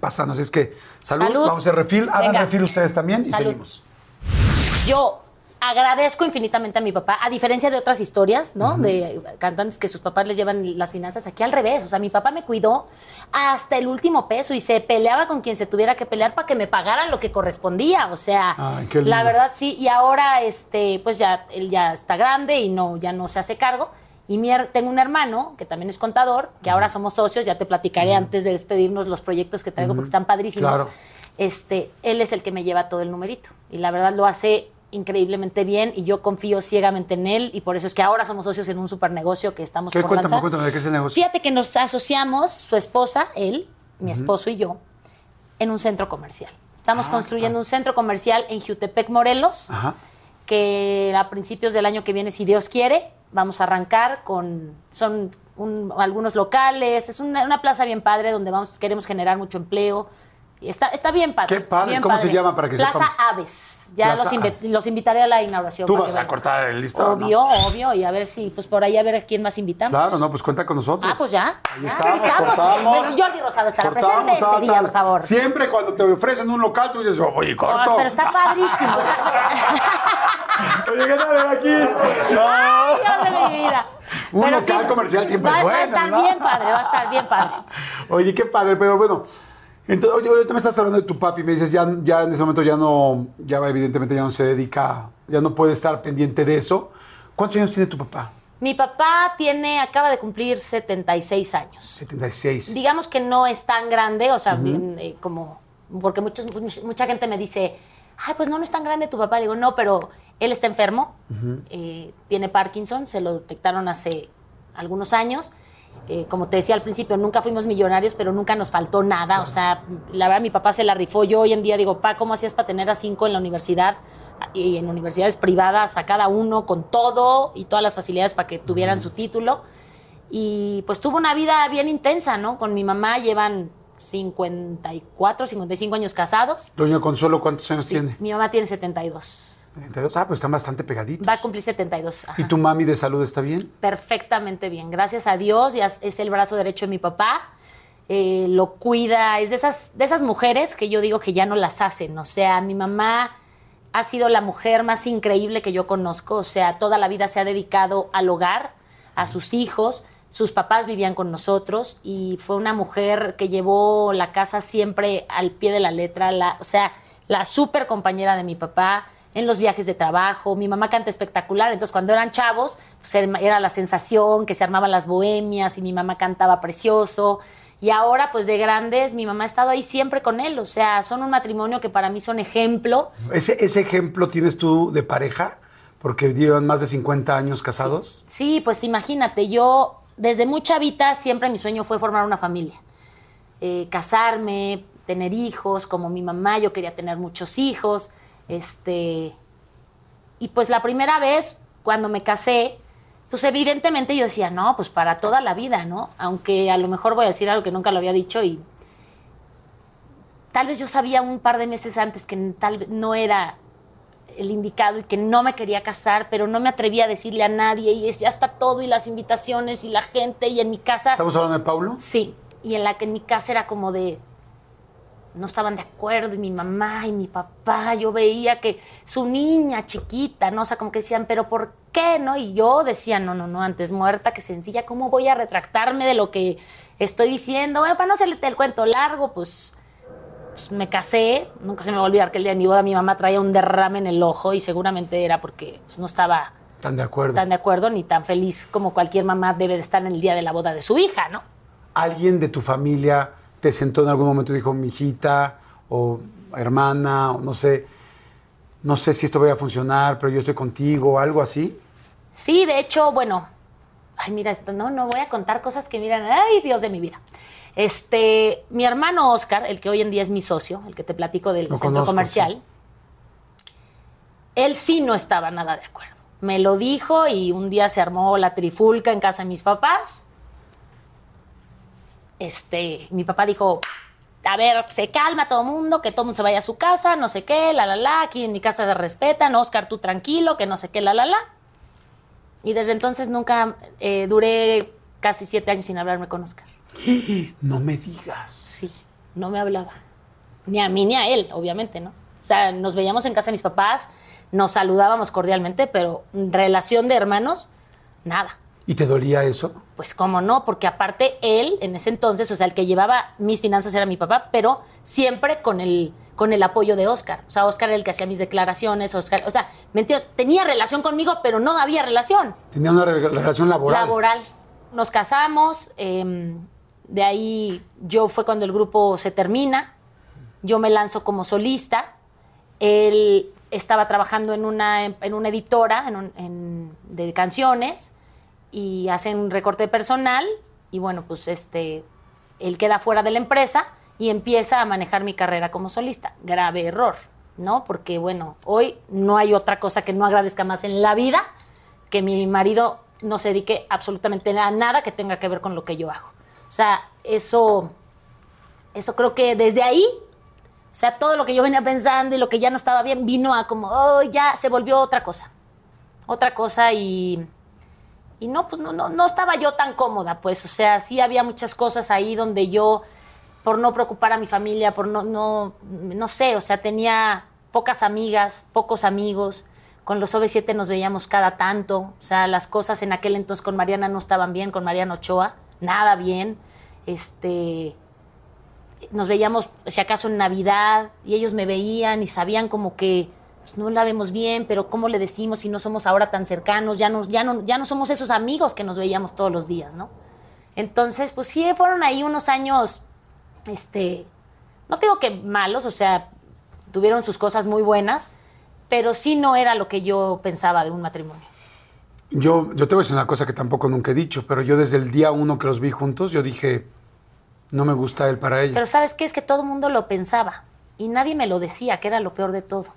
pasando. Así es que salud, vamos a hacer refil, hagan refil ustedes también y seguimos. Yo agradezco infinitamente a mi papá, a diferencia de otras historias, ¿no? De cantantes que sus papás les llevan las finanzas aquí al revés. O sea, mi papá me cuidó hasta el último peso y se peleaba con quien se tuviera que pelear para que me pagaran lo que correspondía. O sea, la verdad sí. Y ahora, este, pues ya él ya está grande y no, ya no se hace cargo. Y tengo un hermano que también es contador, que ahora somos socios. Ya te platicaré antes de despedirnos los proyectos que traigo porque están padrísimos. Este, él es el que me lleva todo el numerito. Y la verdad lo hace increíblemente bien y yo confío ciegamente en él y por eso es que ahora somos socios en un super negocio que estamos ¿Qué, por cuéntame, cuéntame de qué es el negocio. Fíjate que nos asociamos, su esposa, él, mi esposo y yo, en un centro comercial. Estamos ah, construyendo un centro comercial en Jutepec, Morelos, que a principios del año que viene, si Dios quiere, vamos a arrancar con... Son algunos locales, es una, una, plaza bien padre donde vamos, queremos generar mucho empleo, Está, está bien padre. Qué padre. ¿Cómo se llama para que Plaza Aves. Ya los, los, invitaré a la inauguración. Tú vas a cortar el listado. Obvio, obvio. Y a ver si, pues por ahí a ver a quién más invitamos. Claro, no, pues cuenta con nosotros. Ah, pues ya. Ahí estamos, cortamos. Pero Jordi Rosado estará presente ese día, por favor. Siempre cuando te ofrecen un local, tú dices, oh, oye, corto. pero está padrísimo. oye, ¿qué tal aquí? Ay, Dios de mi vida. Un local comercial siempre va, es bueno, Va a estar bien padre, va a estar bien padre. Oye, qué padre, pero bueno... Entonces, oye, ahorita me estás hablando de tu papi, me dices, ya, ya en ese momento ya no, ya evidentemente ya no se dedica, ya no puede estar pendiente de eso. ¿Cuántos años tiene tu papá? Mi papá tiene, acaba de cumplir 76 años. 76. Digamos que no es tan grande, o sea, eh, como, porque muchos, mucha gente me dice, ay, pues no, no es tan grande tu papá. Le digo, no, pero él está enfermo, eh, tiene Parkinson, se lo detectaron hace algunos años eh, como te decía al principio, nunca fuimos millonarios, pero nunca nos faltó nada. O sea, la verdad, mi papá se la rifó. Yo hoy en día digo, pa, ¿cómo hacías para tener a cinco en la universidad? Y en universidades privadas, a cada uno con todo y todas las facilidades para que tuvieran su título. Y pues tuvo una vida bien intensa, ¿no? Con mi mamá llevan 54, 55 años casados. Doña Consuelo, ¿cuántos años tiene? Mi mamá tiene 72. Ah, pues están bastante pegaditos. Va a cumplir 72. ¿Y tu mami de salud está bien? Perfectamente bien. Gracias a Dios, ya es el brazo derecho de mi papá. eh, lo cuida, es de esas, de esas mujeres que yo digo que ya no las hacen. O sea, mi mamá ha sido la mujer más increíble que yo conozco. O sea, toda la vida se ha dedicado al hogar, a sus hijos. Sus papás vivían con nosotros y fue una mujer que llevó la casa siempre al pie de la letra. La, o sea, la súper compañera de mi papá en los viajes de trabajo. Mi mamá canta espectacular, entonces cuando eran chavos, pues era la sensación que se armaban las bohemias y mi mamá cantaba precioso. Y ahora, pues de grandes, mi mamá ha estado ahí siempre con él. O sea, son un matrimonio que para mí son ejemplo. ¿Ese, ese ejemplo tienes tú de pareja? Porque llevan más de 50 años casados. Sí, pues imagínate, yo desde muy chavita siempre mi sueño fue formar una familia. Eh, casarme, tener hijos, como mi mamá, yo quería tener muchos hijos. Este, y pues la primera vez, cuando me casé, pues evidentemente yo decía, no, pues para toda la vida, ¿no? Aunque a lo mejor voy a decir algo que nunca lo había dicho y tal vez yo sabía un par de meses antes que tal vez no era el indicado y que no me quería casar, pero no me atrevía a decirle a nadie y ya está todo y las invitaciones y la gente y en mi casa... ¿Estamos hablando de Paulo? Sí, y en la que en mi casa era como de, no estaban de acuerdo, y mi mamá y mi papá, yo veía que su niña chiquita, ¿no? O sea, como que decían, pero ¿por qué, no? Y yo decía, no, no, no, antes muerta que sencilla, ¿cómo voy a retractarme de lo que estoy diciendo? Bueno, para no hacerle el cuento largo, pues, pues, me casé, nunca se me va a olvidar que el día de mi boda mi mamá traía un derrame en el ojo y seguramente era porque pues, no estaba tan de acuerdo. Tan de acuerdo ni tan feliz como cualquier mamá debe de estar en el día de la boda de su hija, ¿no? ¿Alguien de tu familia te sentó en algún momento y dijo, mi hijita o hermana, o no sé, no sé si esto vaya a funcionar, pero yo estoy contigo, algo así? Sí, de hecho, bueno, ay, mira, no, no voy a contar cosas que miran, ay, Dios de mi vida. Este, mi hermano Oscar, el que hoy en día es mi socio, el que te platico del centro comercial, él sí no estaba nada de acuerdo. Me lo dijo y un día se armó la trifulca en casa de mis papás este, mi papá dijo, a ver, se calma todo el mundo, que todo el mundo se vaya a su casa, no sé qué, la, la, la, aquí en mi casa se respetan, Oscar, tú tranquilo, que no sé qué, la, la, la. Y desde entonces nunca eh, duré casi siete años sin hablarme con Oscar. No me digas. Sí, no me hablaba. Ni a mí ni a él, obviamente, ¿no? O sea, nos veíamos en casa de mis papás, nos saludábamos cordialmente, pero relación de hermanos, nada. ¿Y te dolía eso? Pues cómo no, porque aparte él, en ese entonces, o sea, el que llevaba mis finanzas era mi papá, pero siempre con el, con el apoyo de Oscar. O sea, Oscar era el que hacía mis declaraciones, Oscar, o sea, tenía relación conmigo, pero no había relación. Tenía una relación laboral. Laboral. Nos casamos, em, de ahí yo fue cuando el grupo se termina, yo me lanzo como solista, él estaba trabajando en una, en una editora de canciones, y hacen un recorte personal y bueno, pues este, él queda fuera de la empresa y empieza a manejar mi carrera como solista. Grave error, ¿no? Porque bueno, hoy no hay otra cosa que no agradezca más en la vida que mi marido no se dedique absolutamente a nada que tenga que ver con lo que yo hago. O sea, eso, eso creo que desde ahí, o sea, todo lo que yo venía pensando y lo que ya no estaba bien vino a como, oh, ya se volvió otra cosa. Otra cosa y y no, pues no, no, no estaba yo tan cómoda, pues, o sea, sí había muchas cosas ahí donde yo, por no preocupar a mi familia, por no, no, no sé, o sea, tenía pocas amigas, pocos amigos, con los OV7 nos veíamos cada tanto, o sea, las cosas en aquel entonces con Mariana no estaban bien, con Mariana Ochoa, nada bien, este, nos veíamos si acaso en Navidad y ellos me veían y sabían como que pues no la vemos bien, pero ¿cómo le decimos si no somos ahora tan cercanos? Ya no, ya no, ya no somos esos amigos que nos veíamos todos los días, ¿no? Entonces, pues sí, fueron ahí unos años, este, no digo que malos, o sea, tuvieron sus cosas muy buenas, pero sí no era lo que yo pensaba de un matrimonio. Yo, yo te voy a decir una cosa que tampoco nunca he dicho, pero yo desde el día uno que los vi juntos, yo dije, no me gusta él para ella. Pero ¿sabes qué? Es que todo el mundo lo pensaba y nadie me lo decía, que era lo peor de todo.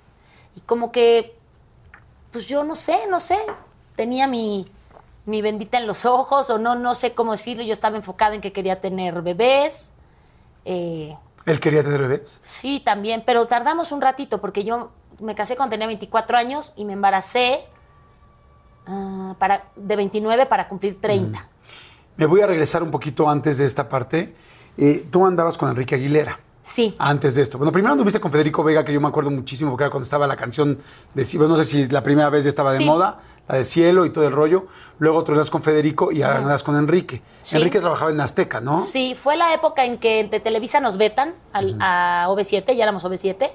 Y como que, pues yo no sé, no sé, tenía mi, mi bendita en los ojos o no, no sé cómo decirlo. Yo estaba enfocada en que quería tener bebés. Eh, ¿Él quería tener bebés? Sí, también, pero tardamos un ratito porque yo me casé cuando tenía 24 años y me embaracé uh, para, de 29 para cumplir 30. Me voy a regresar un poquito antes de esta parte eh, tú andabas con Enrique Aguilera. Sí. Antes de esto. Bueno, primero anduviste con Federico Vega, que yo me acuerdo muchísimo, porque era cuando estaba la canción de bueno, no sé si la primera vez ya estaba de Sí. moda, la de Cielo y todo el rollo. Luego andas con Federico y ahora andas con Enrique. Sí. Enrique trabajaba en Azteca, ¿no? Sí, fue la época en que de Televisa nos vetan al- a OV7, ya éramos OV7,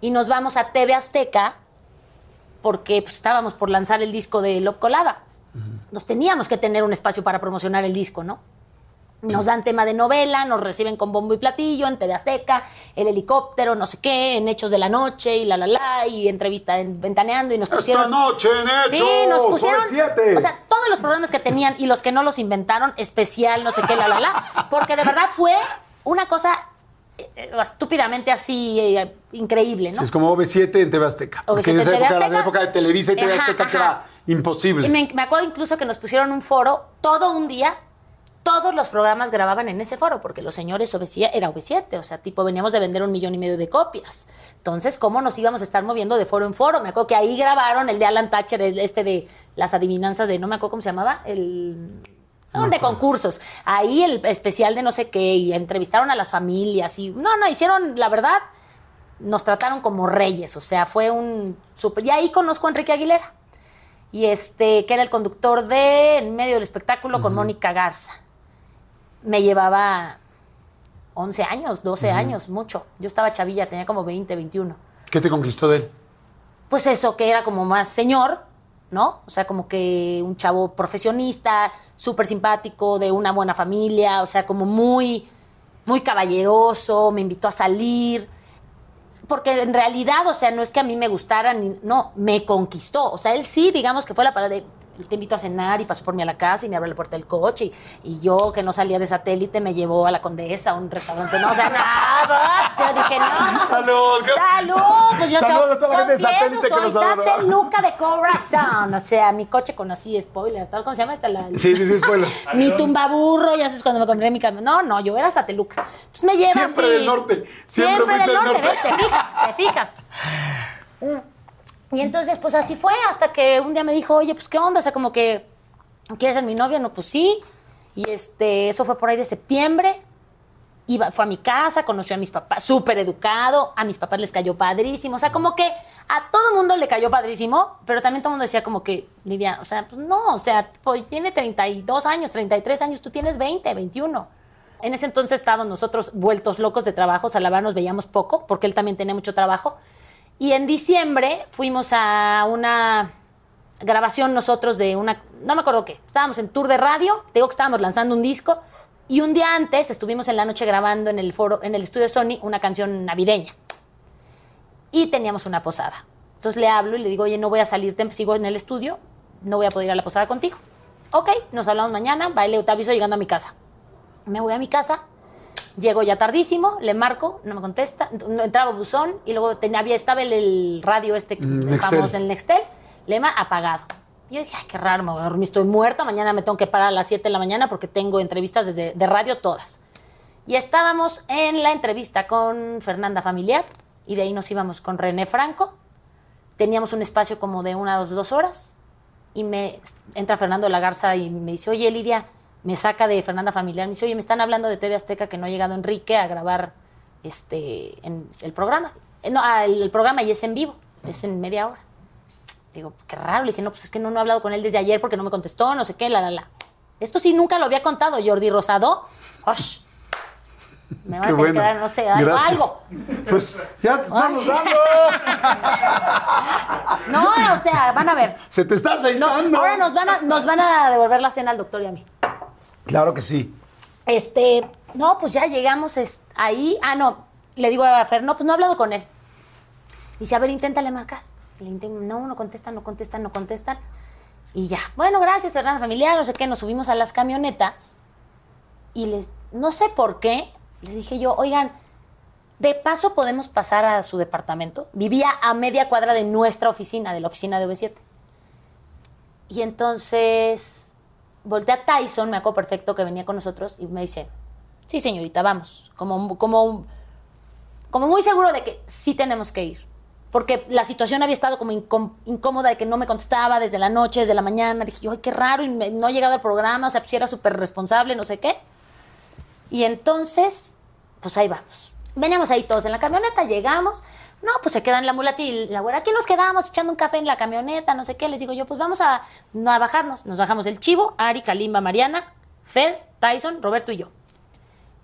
y nos vamos a TV Azteca porque pues, estábamos por lanzar el disco de Lop Colada. Nos teníamos que tener un espacio para promocionar el disco, ¿no? Nos dan tema de novela, nos reciben con bombo y platillo en TV Azteca, el helicóptero, no sé qué, en Hechos de la Noche y la la la, y entrevista en Ventaneando y nos pusieron... noche en Hechos, Sí, nos pusieron. OV7. O sea, todos los programas que tenían y los que no los inventaron, especial, no sé qué, la, la, la. Porque de verdad fue una cosa eh, estúpidamente así eh, increíble, ¿no? Sí, es como OV7 en TV Azteca. Porque OV7 en TV época era la Azteca. época de Televisa y TV Ajá, Azteca que era imposible. Y me, me acuerdo incluso que nos pusieron un foro todo un día. Todos los programas grababan en ese foro, porque los señores OV7 era OV7, o sea, tipo veníamos de vender un millón y medio de copias. Entonces, ¿cómo nos íbamos a estar moviendo de foro en foro? Me acuerdo que ahí grabaron el de Alan Thatcher, este de las adivinanzas de, no me acuerdo cómo se llamaba, el... de concursos. Ahí el especial de no sé qué, y entrevistaron a las familias, y no, no, hicieron, la verdad, nos trataron como reyes, o sea, fue un super... Y ahí conozco a Enrique Aguilera y este, que era el conductor de En medio del espectáculo con Mónica Garza. Me llevaba 11 años, 12 años, mucho. Yo estaba chavilla, tenía como 20, 21. ¿Qué te conquistó de él? Pues eso, que era como más señor, ¿no? O sea, como que un chavo profesionista, súper simpático, de una buena familia, o sea, como muy, muy caballeroso, me invitó a salir. Porque en realidad, o sea, no es que a mí me gustara, ni, no, me conquistó. O sea, él sí, digamos que fue la palabra de, te invito a cenar y pasó por mí a la casa y me abrió la puerta del coche. Y, y yo, que no salía de satélite, me llevó a la Condesa, a un restaurante. No, o sea, nada, yo dije, no. ¡Salud! ¡Salud! Pues yo Saludos soy, a de satélite soy sateluca de corazón. O sea, mi coche con así, spoiler, tal, ¿cómo se llama esta? La, Sí, sí, sí, spoiler. mi tumbaburro, ya sabes cuando me compré mi camión. No, no, yo era sateluca. Entonces me lleva Siempre así. del norte, siempre del del norte, norte. ¿ves? Te fijas, te fijas. Mm. Y entonces, pues así fue, hasta que un día me dijo, oye, pues qué onda, o sea, como que, ¿quieres ser mi novia? No, pues sí. Y este, eso fue por ahí de septiembre. Iba, fue a mi casa, conoció a mis papás, súper educado, a mis papás les cayó padrísimo, o sea, como que a todo mundo le cayó padrísimo, pero también todo el mundo decía como que, Lidia, o sea, pues no, o sea, pues, tiene 32 años, 33 años, tú tienes 20, 21. En ese entonces estábamos nosotros vueltos locos de trabajo, verdad nos veíamos poco, porque él también tenía mucho trabajo. Y en diciembre fuimos a una grabación nosotros de una, no me acuerdo qué, estábamos en tour de radio, te digo que estábamos lanzando un disco, y un día antes estuvimos en la noche grabando en el foro, en el estudio Sony, una canción navideña. Y teníamos una posada. Entonces le hablo y le digo, oye, no voy a salirte, sigo en el estudio, no voy a poder ir a la posada contigo. Ok, nos hablamos mañana, baile, te aviso llegando a mi casa. Me voy a mi casa, llego ya tardísimo, le marco, no me contesta, no, entraba buzón y luego tenía, había, estaba el, el radio este Mm, el Nextel. famoso, el Nextel, lema apagado. Y yo dije, ay, qué raro, me voy a dormir, estoy muerta, mañana me tengo que parar a las 7 de la mañana porque tengo entrevistas desde, de radio todas. Y estábamos en la entrevista con Fernanda Familiar y de ahí nos íbamos con René Franco. Teníamos un espacio como de una o dos horas y me entra Fernando Lagarza y me dice, oye Lidia, me saca de Fernanda Familiar, me dice, oye, me están hablando de TV Azteca que no ha llegado Enrique a grabar este, en el programa. Eh, No, ah, el, el programa y es en vivo, es en media hora. Digo, qué raro. Le dije, no, pues es que no, no he hablado con él desde ayer porque no me contestó, no sé qué, la, la, la. Esto sí nunca lo había contado Jordi Rosado. ¡Osh! Me van Qué a tener bueno. que dar, no sé, algo. Gracias. algo. Pues ya te estamos dando. No, o sea, van a ver. Se te está No, aceitando. ahora nos van, a, nos van a devolver la cena al doctor y a mí. Claro que sí. Este, no, pues ya llegamos ahí. Ah, no, le digo a Fer, no, pues no he hablado con él. Dice, a ver, inténtale marcar. Le no, no contestan, no contestan, no contestan. Y ya, bueno, gracias, Fernanda Familiar, no sé qué, nos subimos a las camionetas y les, no sé por qué, les dije yo, oigan, de paso podemos pasar a su departamento. Vivía a media cuadra de nuestra oficina, de la oficina de OV7. Y entonces volteé a Tyson, me acuerdo perfecto que venía con nosotros, y me dice, sí, señorita, vamos. Como, como, como muy seguro de que sí tenemos que ir. Porque la situación había estado como incóm- incómoda de que no me contestaba desde la noche, desde la mañana. Dije ay, qué raro, y me- no ha llegado al programa, o sea, si era súper responsable, no sé qué. Y entonces, pues ahí vamos. Veníamos ahí todos en la camioneta, llegamos. No, pues se quedan la mulata y la güera. Aquí nos quedamos echando un café en la camioneta, no sé qué. Les digo yo, pues vamos a, a bajarnos. Nos bajamos el chivo, Ari, Kalimba, Mariana, Fer, Tyson, Roberto y yo.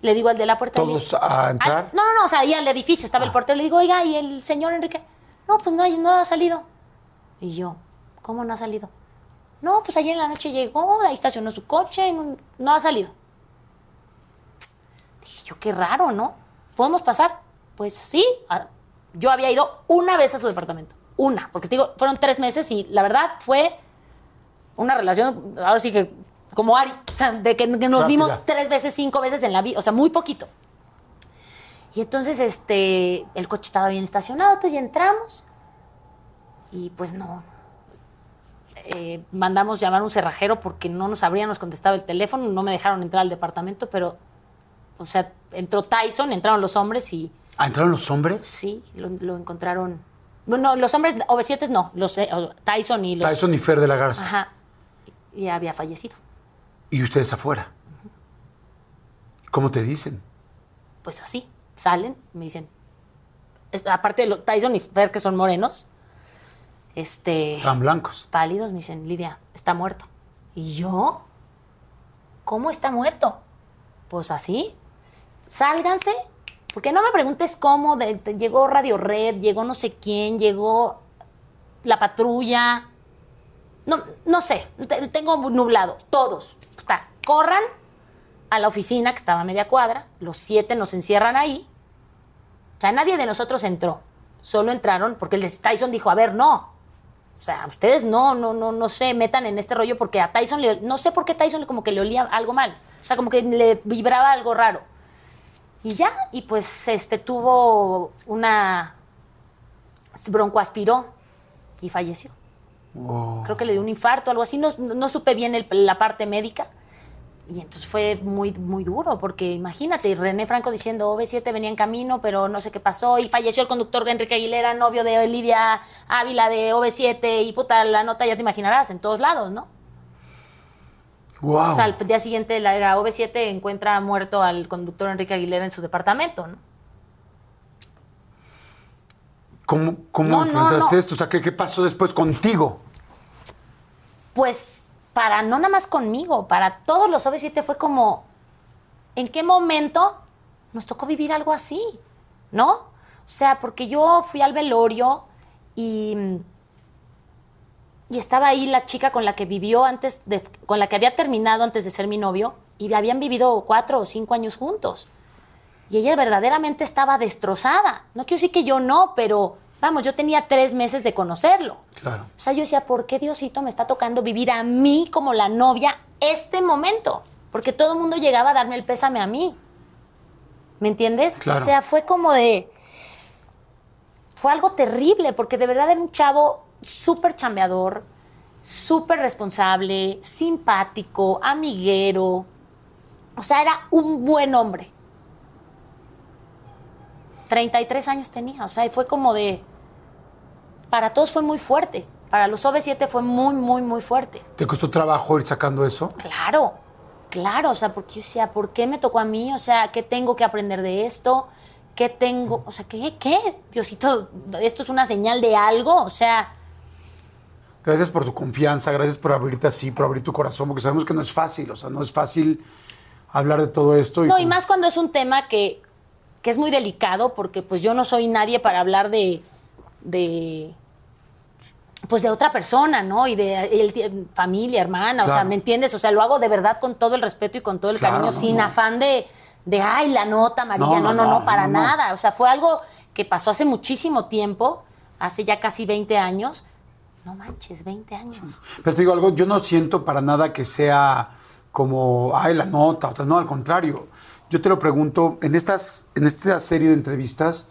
Le digo al de la puerta. ¿Todos digo- a entrar? No, no, no, o sea, ahí al edificio estaba el portero. Le digo, oiga, ¿y el señor Enrique? No, pues no, no ha salido. Y yo, ¿cómo no ha salido? No, pues ayer en la noche llegó, ahí estacionó su coche, no, no ha salido. Dije yo, qué raro, ¿no? ¿Podemos pasar? Pues sí. Ah, Yo había ido una vez a su departamento. Una. Porque te digo, fueron tres meses y la verdad fue una relación, ahora sí que como Ari. O sea, de que, que nos Rápida. vimos tres veces, cinco veces en la vida. O sea, muy poquito. Y entonces, este, el coche estaba bien estacionado, entonces ya entramos. Y pues no. Eh, mandamos llamar a un cerrajero porque no nos habrían nos contestado el teléfono, no me dejaron entrar al departamento, pero, o sea, entró Tyson, entraron los hombres y ¿Ah, entraron los hombres? sí, lo, lo encontraron. Bueno, los hombres, OV7 no, los, eh, Tyson y los. Tyson y Fer de la Garza. Ajá. Y había fallecido. Y ustedes afuera. ¿Cómo te dicen? Pues así, salen, me dicen. es- aparte de lo- Tyson y Fer, que son morenos, este. Estaban blancos. pálidos, me dicen, Lidia, está muerto. ¿Y yo? ¿Cómo está muerto? Pues así. Sálganse. Porque no me preguntes cómo. llegó Radio Red, llegó no sé quién, llegó la patrulla. No, no sé, te- tengo nublado. Todos. Está, corran a la oficina que estaba a media cuadra. Los siete nos encierran ahí. O sea, nadie de nosotros entró. Solo entraron porque el de Tyson dijo, a ver, no. O sea, ustedes no, no, no, no se metan en este rollo porque a Tyson le, no sé por qué Tyson como que le olía algo mal. O sea, como que le vibraba algo raro. Y ya, y pues este tuvo una broncoaspiró y falleció. Creo que le dio un infarto, algo así. No, no supe bien el- la parte médica. Y entonces fue muy, muy duro, porque imagínate, René Franco diciendo, OV7 venía en camino, pero no sé qué pasó, y falleció el conductor Enrique Aguilera, novio de Lidia Ávila de OV7, y puta, la nota ya te imaginarás, en todos lados, ¿no? Wow. O sea, al día siguiente la, la OV7 encuentra muerto al conductor Enrique Aguilera en su departamento, ¿no? ¿Cómo, cómo No, no, enfrentaste no. esto? O sea, ¿qué, qué pasó después contigo? Pues para no nada más conmigo, para todos los OV7 fue como, ¿en qué momento nos tocó vivir algo así? ¿No? O sea, porque yo fui al velorio y, y estaba ahí la chica con la que vivió antes, de, con la que había terminado antes de ser mi novio, y habían vivido cuatro o cinco años juntos. Y ella verdaderamente estaba destrozada. No quiero decir que yo no, pero vamos, yo tenía tres meses de conocerlo. Claro. O sea, yo decía, ¿por qué Diosito me está tocando vivir a mí como la novia este momento? Porque todo el mundo llegaba a darme el pésame a mí. ¿Me entiendes? Claro. O sea, fue como de... Fue algo terrible, porque de verdad era un chavo súper chambeador, súper responsable, simpático, amiguero. O sea, era un buen hombre. 33 años tenía, o sea, y fue como de... Para todos fue muy fuerte. Para los OV7 fue muy, muy, muy fuerte. ¿Te costó trabajo ir sacando eso? Claro, claro, o sea, porque yo decía, ¿por qué me tocó a mí? O sea, ¿qué tengo que aprender de esto? ¿Qué tengo? O sea, ¿qué? ¿Qué? Diosito, ¿esto es una señal de algo? O sea, Gracias por tu confianza, gracias por abrirte así, por abrir tu corazón, porque sabemos que no es fácil, o sea, no es fácil hablar de todo esto. no, y más cuando es un tema que, que es muy delicado, porque pues yo no soy nadie para hablar de, de pues de otra persona, ¿no? Y de ti- familia, hermana, o sea. ¿me entiendes? O sea, lo hago de verdad con todo el respeto y con todo el Claro, cariño, no, sin no. afán de, de, ay, la nota, María, No, no, no, no, no, no, para nada. O sea, fue algo que pasó hace muchísimo tiempo, hace ya casi 20 años. No manches, 20 años. Pero te digo algo, yo no siento para nada que sea como, ay, la nota, o tal, no, al contrario. Yo te lo pregunto, en, estas, en esta serie de entrevistas,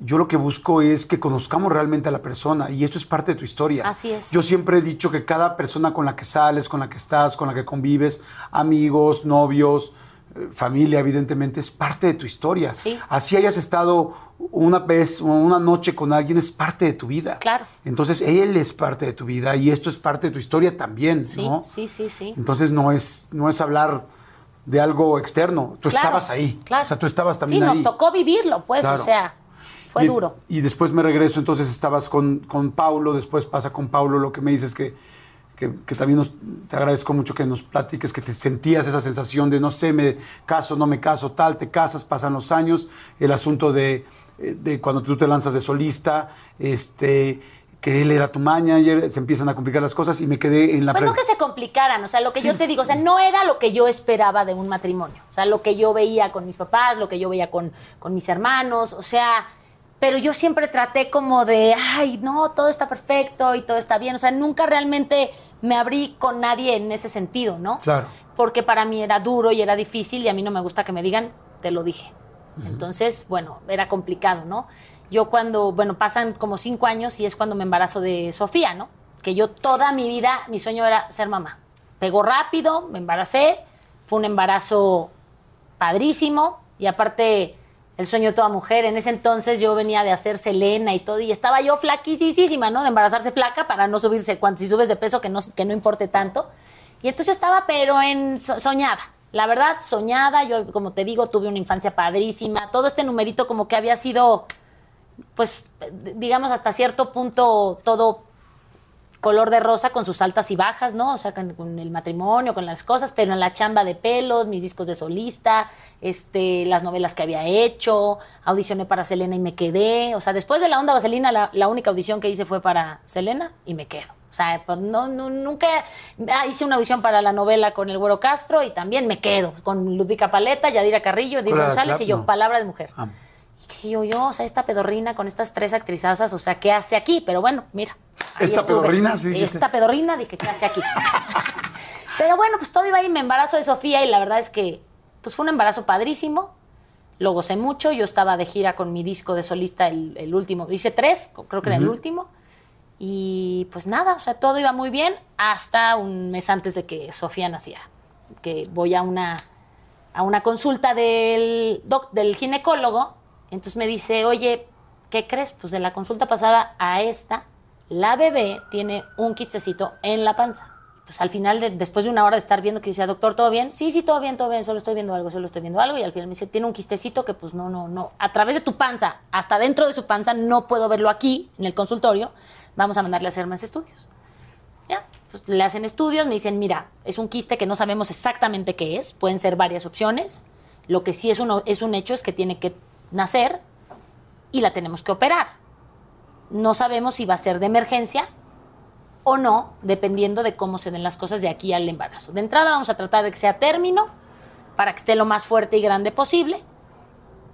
yo lo que busco es que conozcamos realmente a la persona y eso es parte de tu historia. Así es. Yo siempre he dicho que cada persona con la que sales, con la que estás, con la que convives, amigos, novios, familia, evidentemente, es parte de tu historia. Sí. Así hayas estado una vez o una noche con alguien, es parte de tu vida. Claro. Entonces, él es parte de tu vida y esto es parte de tu historia también, Sí, ¿no? sí, sí, sí. Entonces, no es, no es hablar de algo externo. Tú Claro, estabas ahí. claro. O sea, tú estabas Sí, también ahí. nos tocó vivirlo, pues, Claro. o sea, fue Y- duro. Y después me regreso, entonces estabas con, con Paulo, después pasa con Paulo lo que me dices que, que, que también nos, te agradezco mucho que nos platiques, que te sentías esa sensación de no sé, me caso, no me caso, tal, te casas, pasan los años, el asunto de, eh, de cuando tú te lanzas de solista, este, que él era tu manager, se empiezan a complicar las cosas y me quedé en la... Pues no que se complicaran, o sea, lo que Sí. yo te digo, o sea, no era lo que yo esperaba de un matrimonio, o sea, lo que yo veía con mis papás, lo que yo veía con, con mis hermanos, o sea, pero yo siempre traté como de, ay, no, todo está perfecto y todo está bien, o sea, nunca realmente me abrí con nadie en ese sentido, ¿no? Claro. Porque para mí era duro y era difícil y a mí no me gusta que me digan, te lo dije. Entonces, bueno, era complicado, ¿no? Yo cuando, bueno, pasan como cinco años y es cuando me embarazo de Sofía, ¿no? Que yo toda mi vida, mi sueño era ser mamá. Pegó rápido, me embaracé, fue un embarazo padrísimo y aparte el sueño de toda mujer. En ese entonces yo venía de hacer Selena y todo y estaba yo flaquísima, ¿no? De embarazarse flaca para no subirse, cuando si subes de peso que no, que no importe tanto. Y entonces yo estaba pero en so- soñada. La verdad, soñada, yo como te digo, tuve una infancia padrísima. Todo este numerito como que había sido, pues, digamos, hasta cierto punto todo color de rosa con sus altas y bajas, ¿no? O sea, con, con el matrimonio, con las cosas, pero en la chamba de pelos, mis discos de solista, este, las novelas que había hecho, audicioné para Selena y me quedé. O sea, después de la onda vaselina, la, la única audición que hice fue para Selena y me quedo. O sea, pues no, no, nunca ah, hice una audición para la novela con el Güero Castro y también me quedo con Ludvika Paleta, Yadira Carrillo, Edith González y yo, palabra de mujer. Ah. Y dije yo, yo, o sea, esta pedorrina con estas tres actrizazas, o sea, ¿qué hace aquí? Pero bueno, mira. ¿Esta estuve. pedorrina? Sí. Esta pedorrina, dije, ¿qué hace aquí? Pero bueno, pues todo iba ahí, me embarazo de Sofía y la verdad es que pues fue un embarazo padrísimo. Lo gocé mucho. Yo estaba de gira con mi disco de solista, el, el último. Hice tres, creo que era el último. Y pues nada, o sea, todo iba muy bien hasta un mes antes de que Sofía naciera. Que voy a una, a una consulta del, doc- del ginecólogo. Entonces me dice, oye, ¿qué crees? Pues de la consulta pasada a esta, la bebé tiene un quistecito en la panza. Pues al final, de- después de una hora de estar viendo, que yo decía, doctor, ¿todo bien? Sí, sí, todo bien, todo bien, solo estoy viendo algo, solo estoy viendo algo. Y al final me dice, tiene un quistecito que pues no, no, no, a través de tu panza, hasta dentro de su panza, no puedo verlo aquí, en el consultorio, vamos a mandarle a hacer más estudios. Ya, pues le hacen estudios, me dicen, mira, es un quiste que no sabemos exactamente qué es, pueden ser varias opciones. Lo que sí es, uno, es un hecho es que tiene que nacer y la tenemos que operar. No sabemos si va a ser de emergencia o no, dependiendo de cómo se den las cosas de aquí al embarazo. De entrada vamos a tratar de que sea término para que esté lo más fuerte y grande posible.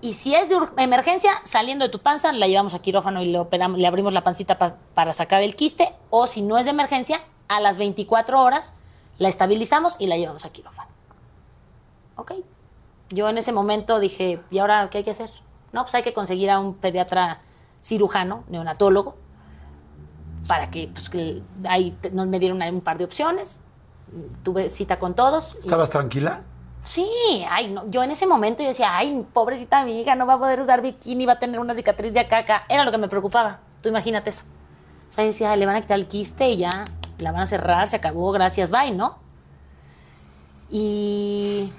Y si es de emergencia, saliendo de tu panza, la llevamos a quirófano y le, operamos, le abrimos la pancita pa- para sacar el quiste. O si no es de emergencia, a las 24 horas la estabilizamos y la llevamos a quirófano. ¿Ok? Yo en ese momento dije, ¿y ahora qué hay que hacer? No, pues hay que conseguir a un pediatra cirujano, neonatólogo, para que, pues, que ahí nos me dieron un par de opciones. Tuve cita con todos. y- ¿Estabas tranquila? Sí, ay, no, yo en ese momento yo decía, ay, pobrecita mi hija, no va a poder usar bikini, va a tener una cicatriz de acá acá. Era lo que me preocupaba. Tú imagínate eso. O sea, yo decía, "Ay, le van a quitar el quiste y ya, la van a cerrar, se acabó, gracias, bye, ¿no? Y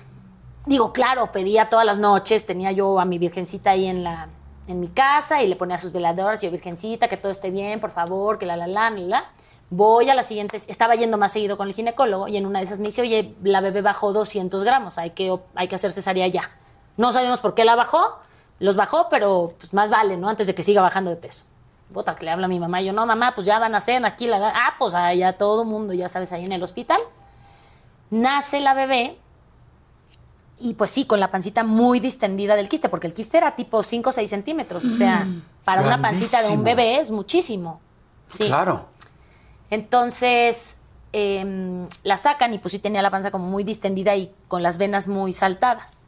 digo, claro, pedía todas las noches, tenía yo a mi virgencita ahí en la en mi casa y le ponía sus veladoras, yo, virgencita, que todo esté bien, por favor, que la la la la la. Voy a la siguiente, estaba yendo más seguido con el ginecólogo y en una de esas me dice, oye, la bebé bajó 200 gramos, hay que, hay que hacer cesárea ya. No sabemos por qué la bajó, los bajó, pero pues más vale, ¿no? Antes de que siga bajando de peso. Bota, que le habla a mi mamá, yo, no, mamá, pues ya van a hacer aquí, la, la". ah, pues allá todo el mundo, ya sabes, ahí en el hospital. Nace la bebé y pues sí, con la pancita muy distendida del quiste, porque el quiste era tipo 5 o 6 centímetros, o sea, para una pancita de un bebé es muchísimo. Sí. Claro. Entonces em, la sacan y pues sí tenía la panza como muy distendida y con las venas muy saltadas.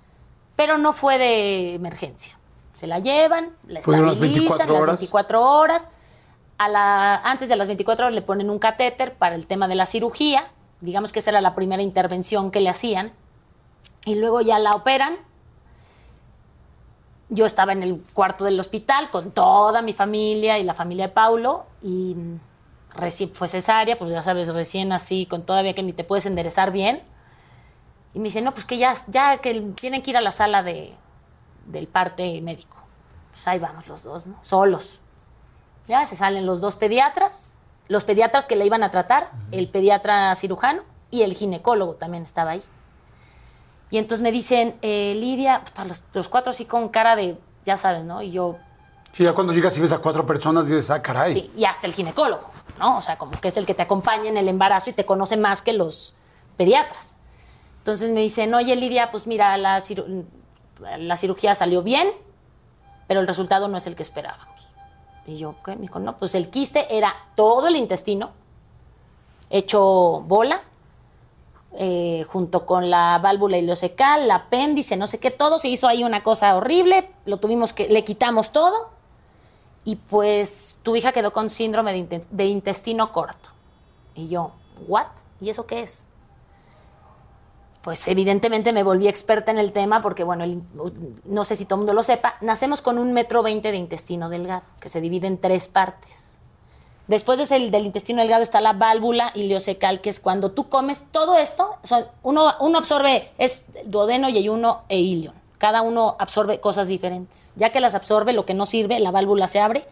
Pero no fue de emergencia. Se la llevan, la estabilizan 24 las horas. 24 horas. A la, antes de las 24 horas le ponen un catéter para el tema de la cirugía. Digamos que esa era la primera intervención que le hacían. Y luego ya la operan. Yo estaba en el cuarto del hospital con toda mi familia y la familia de Paulo. Y recién fue cesárea, pues ya sabes, recién así, con todavía que ni te puedes enderezar bien. Y me dice, no, pues que ya, ya que tienen que ir a la sala de, del parte médico. Pues ahí vamos los dos, ¿no? Solos. Ya se salen los dos pediatras, los pediatras que le iban a tratar, el pediatra cirujano y el ginecólogo también estaba ahí. Y entonces me dicen, eh, Lidia, los, los, cuatro así con cara de, ya sabes, ¿no? Y yo... Sí, ya cuando llegas y ves a cuatro personas dices, ah, caray. Sí, y hasta el ginecólogo, ¿no? O sea, como que es el que te acompaña en el embarazo y te conoce más que los pediatras. Entonces me dicen, oye, Lidia, pues mira, la, la cirugía salió bien, pero el resultado no es el que esperábamos. Y yo, ¿qué? Me dijo, no, pues el quiste era todo el intestino hecho bola, eh, junto con la válvula ileocecal, el apéndice, no sé qué, todo se hizo ahí una cosa horrible, lo tuvimos que, le quitamos todo y pues tu hija quedó con síndrome de, de intestino corto. Y yo, ¿what? ¿Y eso qué es? pues evidentemente me volví experta en el tema porque, bueno, no sé si todo el mundo lo sepa, nacemos con un metro veinte de intestino delgado, que se divide en tres partes. Después del, del intestino delgado está la válvula ileocecal, que es cuando tú comes todo esto, uno, uno absorbe, es duodeno, y uno e ilion. Cada uno absorbe cosas diferentes. Ya que las absorbe, lo que no sirve, la válvula se abre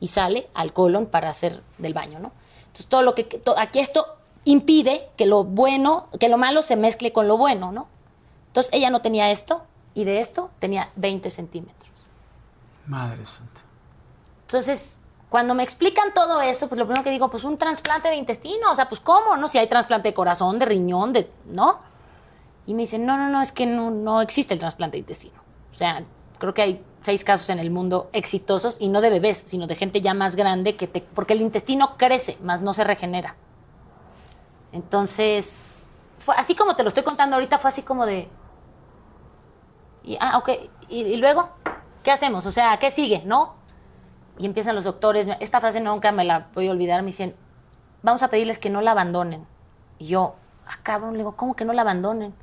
y sale al colon para hacer del baño, ¿no? Entonces, todo lo que. aquí esto impide que lo bueno, que lo malo se mezcle con lo bueno, ¿no? Entonces ella no tenía esto y de esto tenía 20 centímetros. Madre santa. Entonces, cuando me explican todo eso, pues lo primero que digo, pues un trasplante de intestino, o sea, pues cómo, ¿no? Si hay trasplante de corazón, de riñón, de, ¿no? Y me dicen, no, no, no, es que no, no existe el trasplante de intestino. O sea, creo que hay seis casos en el mundo exitosos y no de bebés, sino de gente ya más grande que te, porque el intestino crece, más no se regenera. Entonces, fue así como te lo estoy contando ahorita, fue así como de... Y, ah, ok, ¿Y, luego, ¿qué hacemos? O sea, ¿qué sigue? ¿No? Y empiezan los doctores, esta frase nunca me la voy a olvidar, me dicen, vamos a pedirles que no la abandonen. Y yo, acabo, le digo, ¿cómo que no la abandonen?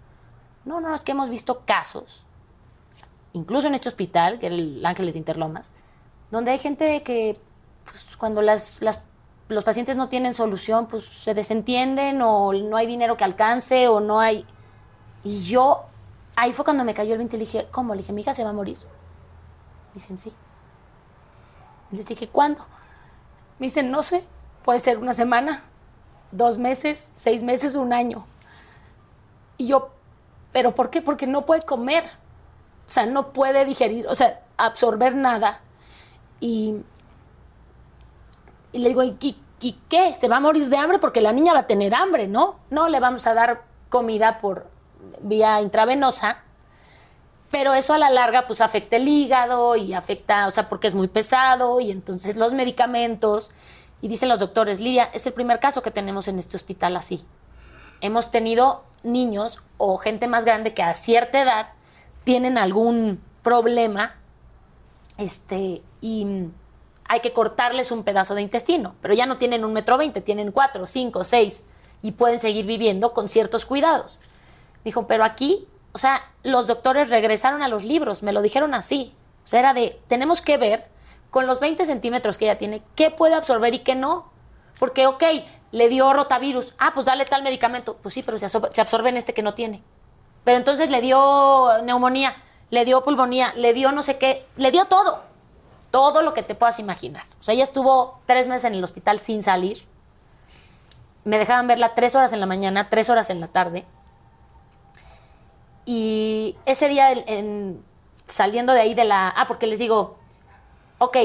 No, no, es que hemos visto casos, incluso en este hospital, que era el Ángeles de Interlomas, donde hay gente que pues, cuando las, las los pacientes no tienen solución, pues se desentienden o no hay dinero que alcance o no hay... Y yo, ahí fue cuando me cayó el 20 y le dije, ¿cómo? Le dije, mi hija se va a morir. Me dicen, sí. Y les dije, ¿cuándo? Me dicen, no sé, puede ser una semana, dos meses, seis meses, un año. Y yo, ¿pero por qué? Porque no puede comer. O sea, no puede digerir, o sea, absorber nada. Y y le digo, ¿y, qué? ¿Se va a morir de hambre? Porque la niña va a tener hambre, ¿no? No le vamos a dar comida por vía intravenosa, pero eso a la larga pues afecta el hígado y afecta, o sea, porque es muy pesado y entonces los medicamentos. Y dicen los doctores, Lidia, es el primer caso que tenemos en este hospital así. Hemos tenido niños o gente más grande que a cierta edad tienen algún problema este, y hay que cortarles un pedazo de intestino, pero ya no tienen un metro veinte, tienen cuatro, cinco, seis y pueden seguir viviendo con ciertos cuidados. dijo, pero aquí, o sea, los doctores regresaron a los libros, me lo dijeron así. O sea, era de, tenemos que ver con los 20 centímetros que ella tiene, qué puede absorber y qué no. Porque, ok, le dio rotavirus, ah, pues dale tal medicamento. Pues sí, pero se absorbe, se absorbe en este que no tiene. Pero entonces le dio neumonía, le dio pulmonía, le dio no sé qué, le dio todo todo lo que te puedas imaginar. O sea, ella estuvo tres meses en el hospital sin salir. Me dejaban verla tres horas en la mañana, tres horas en la tarde. Y ese día, saliendo de ahí de la... Ah, porque les digo, ok,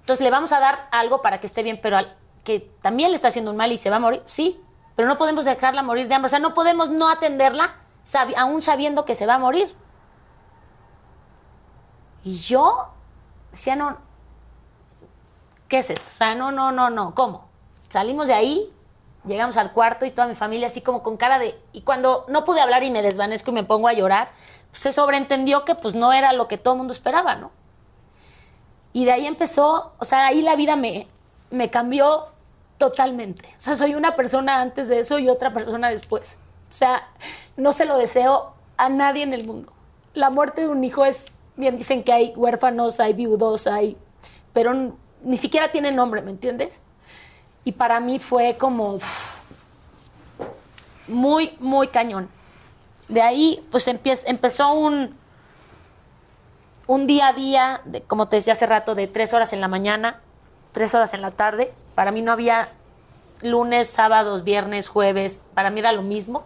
entonces le vamos a dar algo para que esté bien, pero que también le está haciendo un mal y se va a morir. Sí, pero no podemos dejarla morir de hambre. O sea, no podemos no atenderla aún sabiendo que se va a morir. Y yo decía, no, ¿qué es esto? O sea, no, no, no, no, ¿cómo? Salimos de ahí, llegamos al cuarto y toda mi familia así como con cara de... Y cuando no pude hablar y me desvanezco y me pongo a llorar, pues se sobreentendió que pues no era lo que todo el mundo esperaba, ¿no? Y de ahí empezó, o sea, ahí la vida me, me cambió totalmente. O sea, soy una persona antes de eso y otra persona después. O sea, no se lo deseo a nadie en el mundo. La muerte de un hijo es, bien dicen que hay huérfanos, hay viudos, hay, pero ni siquiera tiene nombre, ¿me entiendes? Y para mí fue como muy, muy cañón. De ahí, pues empezó un, un día a día, como te decía hace rato, de tres horas en la mañana, tres horas en la tarde. Para mí no había lunes, sábados, viernes, jueves, para mí era lo mismo.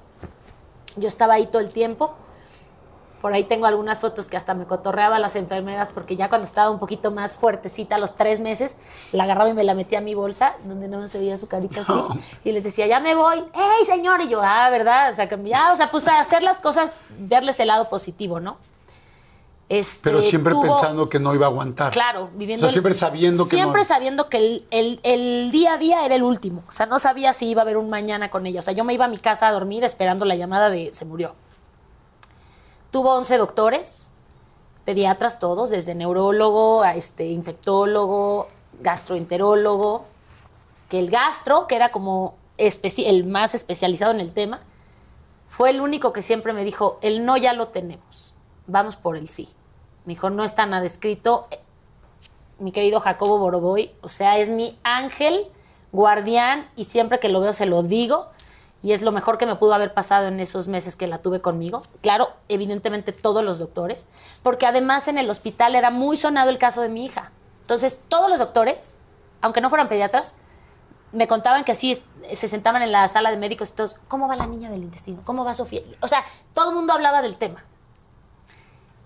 Yo estaba ahí todo el tiempo. Por ahí tengo algunas fotos que hasta me cotorreaba a las enfermeras porque ya cuando estaba un poquito más fuertecita, a los tres meses, la agarraba y me la metía a mi bolsa, donde no se veía su carita así, y les decía, ya me voy, ¡hey, señor! Y yo, ah, ¿verdad? O sea, ya, o sea, pues a hacer las cosas, verles el lado positivo, ¿no? Este, Pero siempre pensando que no iba a aguantar. Claro, viviendo. siempre sabiendo que Siempre sabiendo que el, día a día era el último. O sea, no sabía si iba a haber un mañana con ella. O sea, yo me iba a mi casa a dormir esperando la llamada de se murió. Tuvo 11 doctores, pediatras todos, desde neurólogo a este, infectólogo, gastroenterólogo. Que el gastro, que era como el más especializado en el tema, fue el único que siempre me dijo: el no ya lo tenemos, vamos por el sí. Me dijo, no está nada escrito. Mi querido Jacobo Boroboy, o sea, es mi ángel, guardián, y siempre que lo veo se lo digo. Y es lo mejor que me pudo haber pasado en esos meses que la tuve conmigo. Claro, evidentemente todos los doctores, porque además en el hospital era muy sonado el caso de mi hija. Entonces, todos los doctores, aunque no fueran pediatras, me contaban que así se sentaban en la sala de médicos y todos, ¿cómo va la niña del intestino? ¿Cómo va Sofía? O sea, todo el mundo hablaba del tema.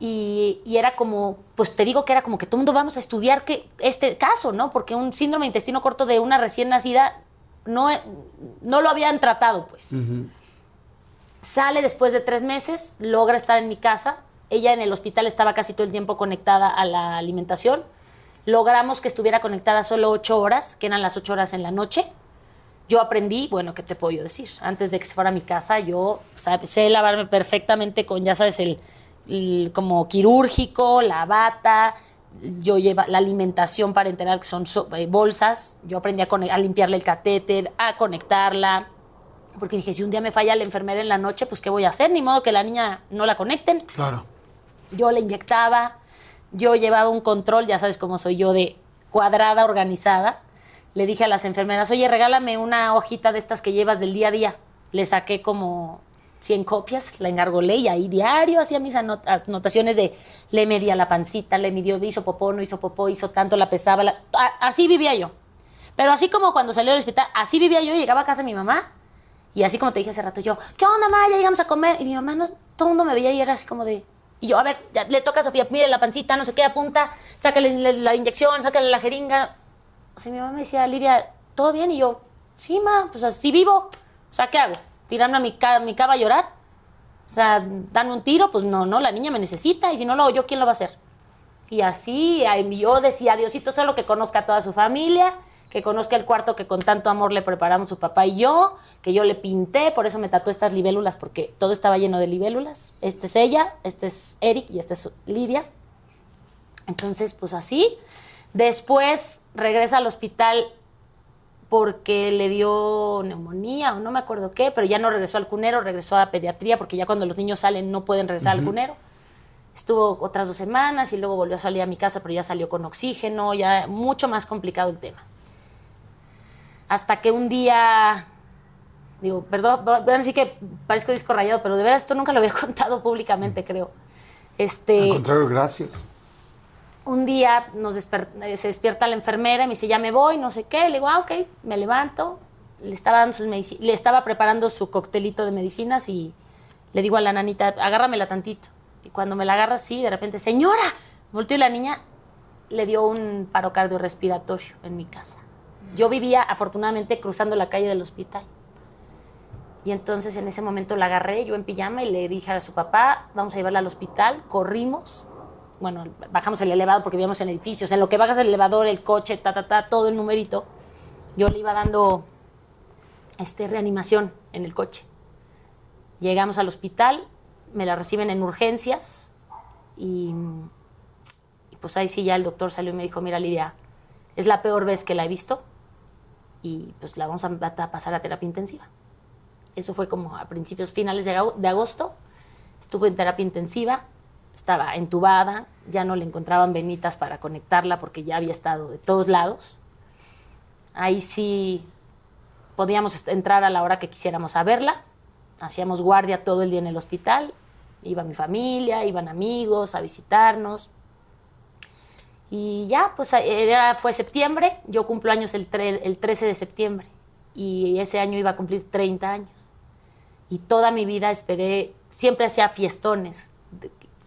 Y, era como, pues te digo que era como que todo el mundo vamos a estudiar que, este caso, ¿no? Porque un síndrome de intestino corto de una recién nacida no, no lo habían tratado, pues. Sale después de tres meses, logra estar en mi casa. Ella en el hospital estaba casi todo el tiempo conectada a la alimentación. Logramos que estuviera conectada solo ocho horas, que eran las ocho horas en la noche. Yo aprendí, bueno, ¿qué te puedo decir? Antes de que se fuera a mi casa, yo sé lavarme perfectamente con, ya sabes, el, como quirúrgico, la bata, yo lleva la alimentación parenteral que son eh, bolsas, yo aprendí a, limpiarle el catéter, a conectarla, porque dije, si un día me falla la enfermera en la noche, pues ¿qué voy a hacer? Ni modo que la niña no la conecten. Claro. Yo la inyectaba, yo llevaba un control, ya sabes cómo soy yo, de cuadrada, organizada. Le dije a las enfermeras, oye, regálame una hojita de estas que llevas del día a día. Le saqué como 100 copias, la engargolé y ahí diario hacía mis anotaciones de le medía la pancita, le midió, hizo popó, no hizo popó, hizo tanto, la pesaba. así vivía yo. Pero así como cuando salió del hospital, así vivía yo, llegaba a casa mi mamá y así como te dije hace rato, yo, ¿qué onda, mamá? Ya llegamos a comer. Y mi mamá, no, todo el mundo me veía y era así como de. Y yo, a ver, ya, le toca a Sofía, mire la pancita, no sé qué, apunta, sácale la, la inyección, sácale la jeringa. O sea, mi mamá me decía, Lidia, ¿todo bien? Y yo, sí, ma, pues así vivo. O sea, ¿qué hago? Tirarme a mi, mi cama a llorar. O sea, darme un tiro, pues no, no, la niña me necesita y si no lo hago yo, ¿quién lo va a hacer? Y así yo decía, Diosito, solo que conozca a toda su familia, que conozca el cuarto que con tanto amor le preparamos su papá y yo, que yo le pinté, por eso me tatué estas libélulas, porque todo estaba lleno de libélulas. Este es ella, este es Eric y este es Lidia. Entonces, pues así. Después regresa al hospital porque le dio neumonía o no me acuerdo qué, pero ya no regresó al cunero, regresó a pediatría porque ya cuando los niños salen no pueden regresar al cunero. Estuvo otras dos semanas y luego volvió a salir a mi casa, pero ya salió con oxígeno, ya mucho más complicado el tema. Hasta que un día, digo, perdón, van a decir que parezco disco rayado, pero de veras esto nunca lo había contado públicamente, creo. Este, Al contrario, gracias un día eh, se despierta la enfermera y me dice, ya me voy, no sé qué. Le digo, ah, ok, me levanto. Le estaba, le estaba preparando su coctelito de medicinas y le digo a la nanita, agárramela tantito. Y cuando me la agarra así, de repente, señora, volteó y la niña le dio un paro cardiorrespiratorio en mi casa. Yo vivía, afortunadamente, cruzando la calle del hospital. Y entonces en ese momento la agarré, yo en pijama, y le dije a su papá, vamos a llevarla al hospital, corrimos, bueno, bajamos el elevador porque vivíamos en edificios, en lo que bajas el elevador, el coche, ta, ta, ta, todo el numerito, yo le iba dando este, reanimación en el coche. Llegamos al hospital, me la reciben en urgencias y, pues ahí sí ya el doctor salió y me dijo, mira Lidia, es la peor vez que la he visto y pues la vamos a, pasar a terapia intensiva. Eso fue como a principios finales de, de agosto, estuvo en terapia intensiva, estaba entubada, ya no le encontraban venitas para conectarla porque ya había estado de todos lados. Ahí sí podíamos entrar a la hora que quisiéramos a verla, hacíamos guardia todo el día en el hospital, iba mi familia, iban amigos a visitarnos. Y ya, pues era, fue septiembre, yo cumplo años el, el 13 de septiembre y ese año iba a cumplir 30 años. Y toda mi vida esperé, siempre hacía fiestones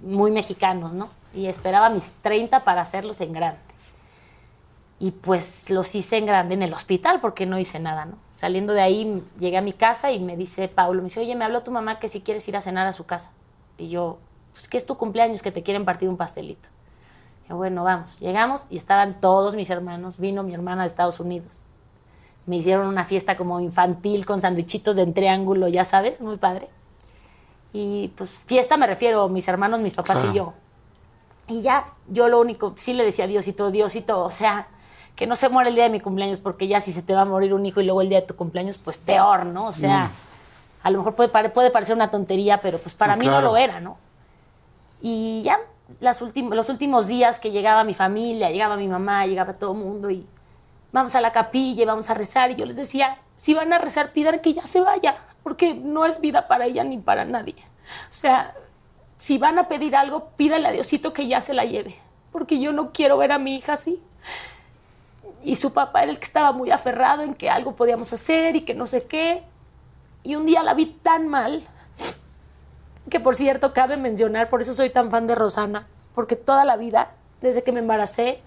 muy mexicanos, ¿no? Y esperaba mis 30 para hacerlos en grande. Y pues los hice en grande en el hospital porque no hice nada, ¿no? Saliendo de ahí llegué a mi casa y me dice Pablo, me dice, oye, me habló tu mamá que si quieres ir a cenar a su casa. Y yo, pues que es tu cumpleaños, que te quieren partir un pastelito. Y bueno, vamos. Llegamos y estaban todos mis hermanos. Vino mi hermana de Estados Unidos. Me hicieron una fiesta como infantil con sandwichitos de triángulo, ya sabes, muy padre. Y pues fiesta me refiero, mis hermanos, mis papás y yo. Y ya, yo lo único, sí le decía Diosito, Diosito, o sea, que no se muere el día de mi cumpleaños, porque ya si se te va a morir un hijo y luego el día de tu cumpleaños, pues peor, ¿no? O sea, mm. a lo mejor puede, puede parecer una tontería, pero pues para mí no lo era, ¿no? Y ya, las los últimos días que llegaba mi familia, llegaba mi mamá, llegaba todo el mundo y vamos a la capilla y vamos a rezar. Y yo les decía, si van a rezar, pidan que ya se vaya, porque no es vida para ella ni para nadie. O sea, si van a pedir algo, pídale a Diosito que ya se la lleve, porque yo no quiero ver a mi hija así y su papá era el que estaba muy aferrado en que algo podíamos hacer y que no sé qué. Y un día la vi tan mal, que por cierto cabe mencionar, por eso soy tan fan de Rosana, porque toda la vida, desde que me embaracé,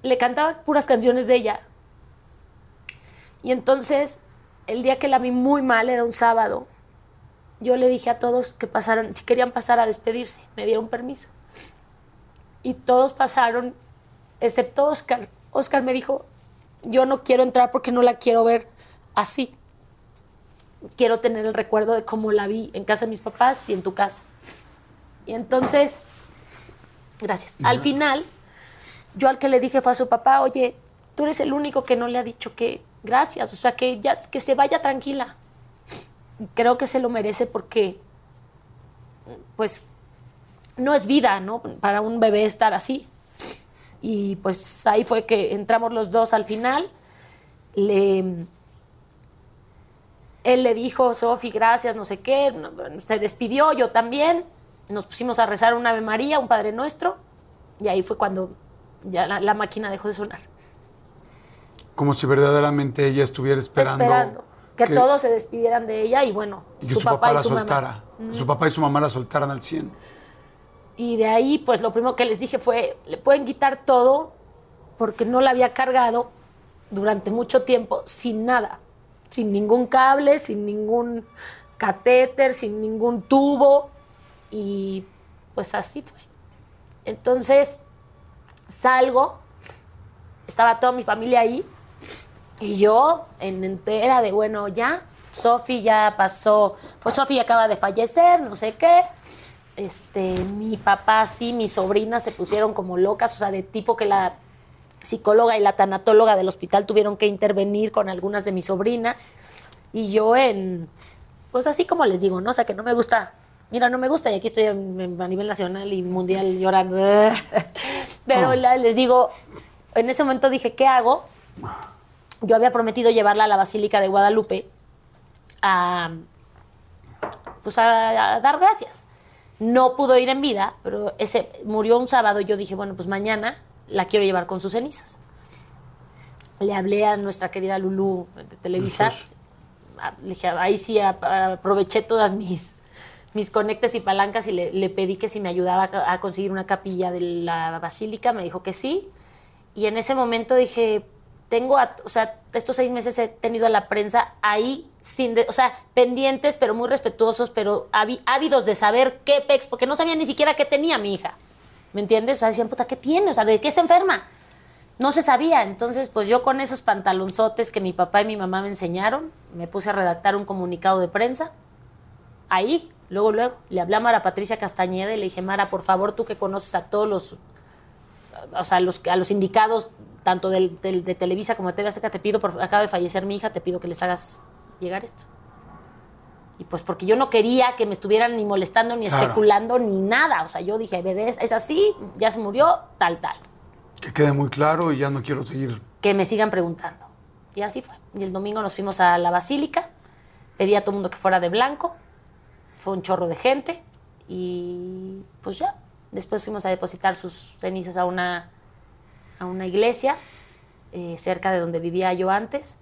le cantaba puras canciones de ella. Y entonces, el día que la vi muy mal, era un sábado, yo le dije a todos que pasaran, si querían pasar a despedirse, me dieron permiso. Y todos pasaron, excepto Oscar, Oscar me dijo, yo no quiero entrar porque no la quiero ver así. Quiero tener el recuerdo de cómo la vi en casa de mis papás y en tu casa. Y entonces, gracias. Al final, yo al que le dije fue a su papá, oye, tú eres el único que no le ha dicho que gracias, o sea, que ya que se vaya tranquila. Creo que se lo merece porque, pues, no es vida, ¿no? Para un bebé estar así. Y pues ahí fue que entramos los dos al final. Le, él le dijo, Sofi, gracias, no sé qué. Se despidió, yo también. Nos pusimos a rezar un Ave María, un Padre Nuestro. Y ahí fue cuando ya la, máquina dejó de sonar. Como si verdaderamente ella estuviera esperando. Esperando. Que, todos se despidieran de ella y bueno, su, papá, y su mamá. Su papá y su mamá la soltaran al 100. Y de ahí, pues lo primero que les dije fue, le pueden quitar todo porque no la había cargado durante mucho tiempo sin nada, sin ningún cable, sin ningún catéter, sin ningún tubo. Y pues así fue. Entonces salgo, estaba toda mi familia ahí y yo en entera de, bueno, ya, Sofi ya pasó, pues Sofi acaba de fallecer, no sé qué este, mi papá sí, mis sobrinas se pusieron como locas, o sea, de tipo que la psicóloga y la tanatóloga del hospital tuvieron que intervenir con algunas de mis sobrinas. Y yo en, pues así como les digo, ¿no? O sea, que no me gusta, mira, no me gusta y aquí estoy a nivel nacional y mundial llorando. Pero oh. les digo, en ese momento dije, ¿qué hago? Yo había prometido llevarla a la Basílica de Guadalupe a, pues a dar gracias. No pudo ir en vida, pero ese murió un sábado y yo dije, bueno, pues mañana la quiero llevar con sus cenizas. Le hablé a nuestra querida Lulu de Televisa. Le dije, ahí sí aproveché todas mis, mis conectes y palancas y le, pedí que si me ayudaba a conseguir una capilla de la basílica. Me dijo que sí. Y en ese momento dije, tengo, o sea, estos seis meses he tenido a la prensa ahí, sin o sea, pendientes, pero muy respetuosos, pero ávidos de saber qué pex, porque no sabían ni siquiera qué tenía mi hija. ¿Me entiendes? O sea, decían, puta, ¿qué tiene? O sea, ¿de qué está enferma? No se sabía. Entonces, pues yo con esos pantalonzotes que mi papá y mi mamá me enseñaron, me puse a redactar un comunicado de prensa. Ahí, luego, luego, le hablé a Mara Patricia Castañeda y le dije, Mara, por favor, tú que conoces a todos los, o sea, los, a los indicados tanto del, de Televisa como de TV Azteca, te pido, por, acaba de fallecer mi hija, te pido que les hagas llegar esto. Y pues porque yo no quería que me estuvieran ni molestando, ni especulando, ni nada. O sea, yo dije, es así, ya se murió, tal, tal. Que quede muy claro y ya no quiero seguir. Que me sigan preguntando. Y así fue. Y el domingo nos fuimos a la basílica pedí a todo el mundo que fuera de blanco, fue un chorro de gente y pues ya, después fuimos a depositar sus cenizas a una, a una iglesia eh, cerca de donde vivía yo antes.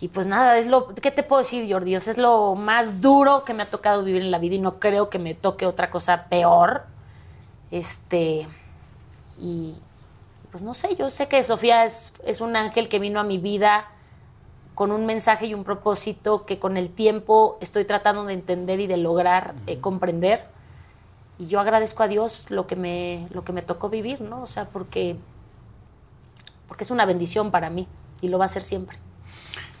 Y pues nada, es lo, ¿qué te puedo decir, Jordi? Sea, es lo más duro que me ha tocado vivir en la vida y no creo que me toque otra cosa peor. Este, y pues no sé, yo sé que Sofía es, es un ángel que vino a mi vida con un mensaje y un propósito que con el tiempo estoy tratando de entender y de lograr eh, comprender. Y yo agradezco a Dios lo que me, lo que me tocó vivir, ¿no? O sea, porque, porque es una bendición para mí y lo va a ser siempre.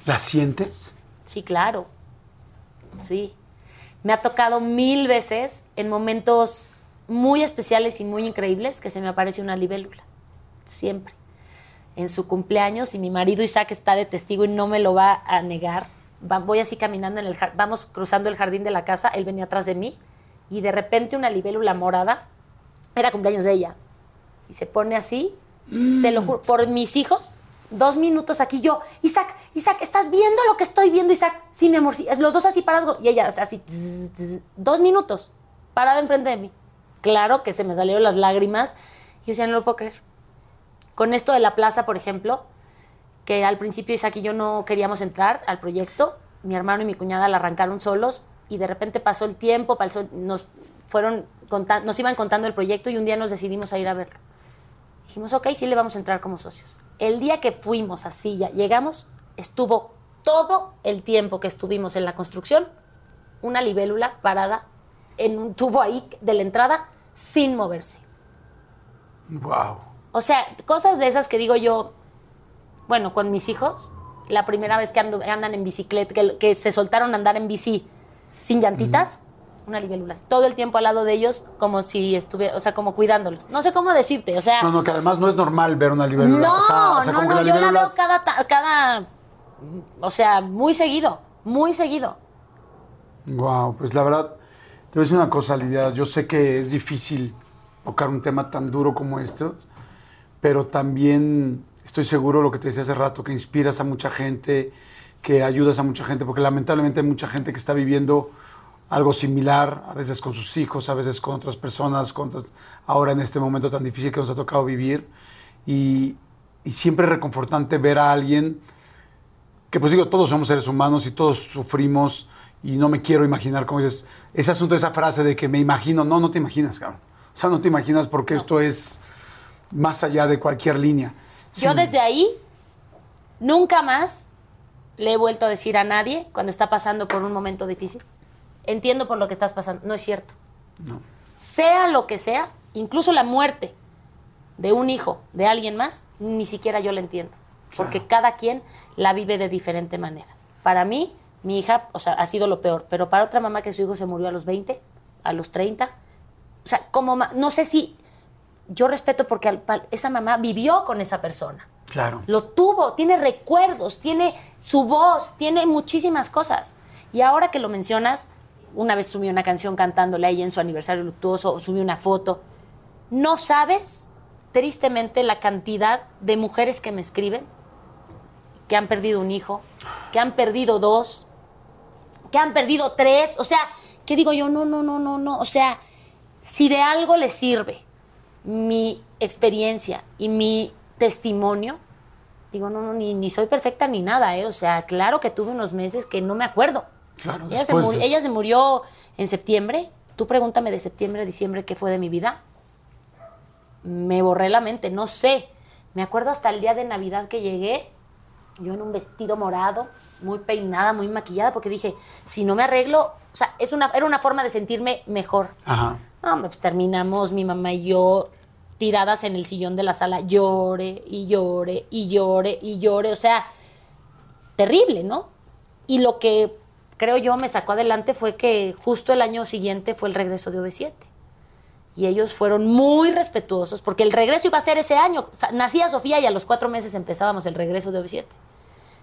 ¿La sientes? Sí, claro. Sí. Me ha tocado mil veces en momentos muy especiales y muy increíbles que se me aparece una libélula. Siempre. En su cumpleaños, y mi marido Isaac está de testigo y no me lo va a negar. voy así caminando en el vamos cruzando el jardín de la casa, él venía atrás de mí y de repente una libélula morada, era cumpleaños de ella, y se pone así, te lo juro, por mis hijos, dos minutos aquí yo, Isaac, Isaac, ¿estás viendo lo que estoy viendo, Isaac? Sí, mi amor, sí. los dos así parados, y ella así, dos minutos, parada enfrente de mí. Claro que se me salieron las lágrimas, y yo decía, no lo puedo creer. Con esto de la plaza, por ejemplo, que al principio Isaac y yo no queríamos entrar al proyecto, mi hermano y mi cuñada la arrancaron solos, y de repente pasó el tiempo, pasó, nos, fueron nos iban contando el proyecto, y un día nos decidimos a ir a verlo. Dijimos, ok, sí le vamos a entrar como socios. El día que fuimos a Silla, llegamos, estuvo todo el tiempo que estuvimos en la construcción, una libélula parada en un tubo ahí de la entrada sin moverse. Wow. O sea, cosas de esas que digo yo, bueno, con mis hijos, la primera vez que andan en bicicleta, que, se soltaron a andar en bici sin llantitas, una libélula. Todo el tiempo al lado de ellos, como si estuviera, o sea, como cuidándolos. No sé cómo decirte, o sea. No, no, que además no es normal ver una libélula. No, o sea, no, no, yo la veo cada, cada, o sea, muy seguido, muy seguido. Wow, pues la verdad, te voy a decir una cosa, Lidia. Yo sé que es difícil tocar un tema tan duro como este, pero también estoy seguro lo que te decía hace rato, que inspiras a mucha gente, que ayudas a mucha gente, porque lamentablemente hay mucha gente que está viviendo algo similar, a veces con sus hijos, a veces con otras personas, con ahora en este momento tan difícil que nos ha tocado vivir. Y, siempre es reconfortante ver a alguien que, pues digo, todos somos seres humanos y todos sufrimos y no me quiero imaginar cómo dices, ese asunto, esa frase de que me imagino, no, no te imaginas, cabrón. O sea, no te imaginas porque esto es más allá de cualquier línea. Yo desde ahí nunca más le he vuelto a decir a nadie cuando está pasando por un momento difícil entiendo por lo que estás pasando. No es cierto. No. Sea lo que sea, incluso la muerte de un hijo, de alguien más, ni siquiera yo la entiendo. Porque cada quien la vive de diferente manera. Para mí, mi hija, o sea, ha sido lo peor. Pero para otra mamá que su hijo se murió a los 20, a los 30, o sea, como, no sé si, yo respeto porque esa mamá vivió con esa persona. Claro. Lo tuvo, tiene recuerdos, tiene su voz, tiene muchísimas cosas. Y ahora que lo mencionas, una vez subí una canción cantándole a ella en su aniversario luctuoso, o subí una foto. No sabes, tristemente, la cantidad de mujeres que me escriben que han perdido un hijo, que han perdido dos, que han perdido tres. O sea, ¿qué digo yo? No, no, no, no, no. O sea, si de algo le sirve mi experiencia y mi testimonio, digo, no, no, ni, ni soy perfecta ni nada, ¿eh? O sea, claro que tuve unos meses que no me acuerdo ella, se murió, en septiembre. Tú pregúntame de septiembre a diciembre qué fue de mi vida. Me borré la mente, no sé. Me acuerdo hasta el día de Navidad que llegué, yo en un vestido morado, muy peinada, muy maquillada, porque dije, si no me arreglo, o sea, es una, era una forma de sentirme mejor. Ajá. pues terminamos mi mamá y yo tiradas en el sillón de la sala, llore y llore y llore y llore, o sea, terrible, ¿no? Y lo que creo yo, me sacó adelante fue que justo el año siguiente fue el regreso de OV7. Y ellos fueron muy respetuosos, porque el regreso iba a ser ese año. nacía Sofía y a los cuatro meses empezábamos el regreso de OV7.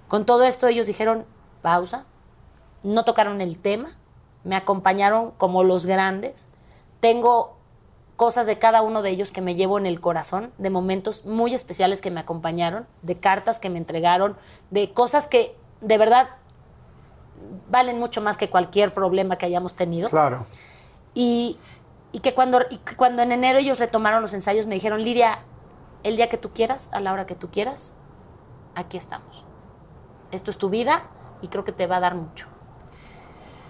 Con todo esto ellos dijeron, pausa, no tocaron el tema, me acompañaron como los grandes. Tengo cosas de cada uno de ellos que me llevo en el corazón, de momentos muy especiales que me acompañaron, de cartas que me entregaron, de cosas que de verdad valen mucho más que cualquier problema que hayamos tenido. Claro. Y, y que cuando, y que cuando en enero ellos retomaron los ensayos, me dijeron, Lidia, el día que tú quieras, a la hora que tú quieras, aquí estamos. Esto es tu vida y creo que te va a dar mucho.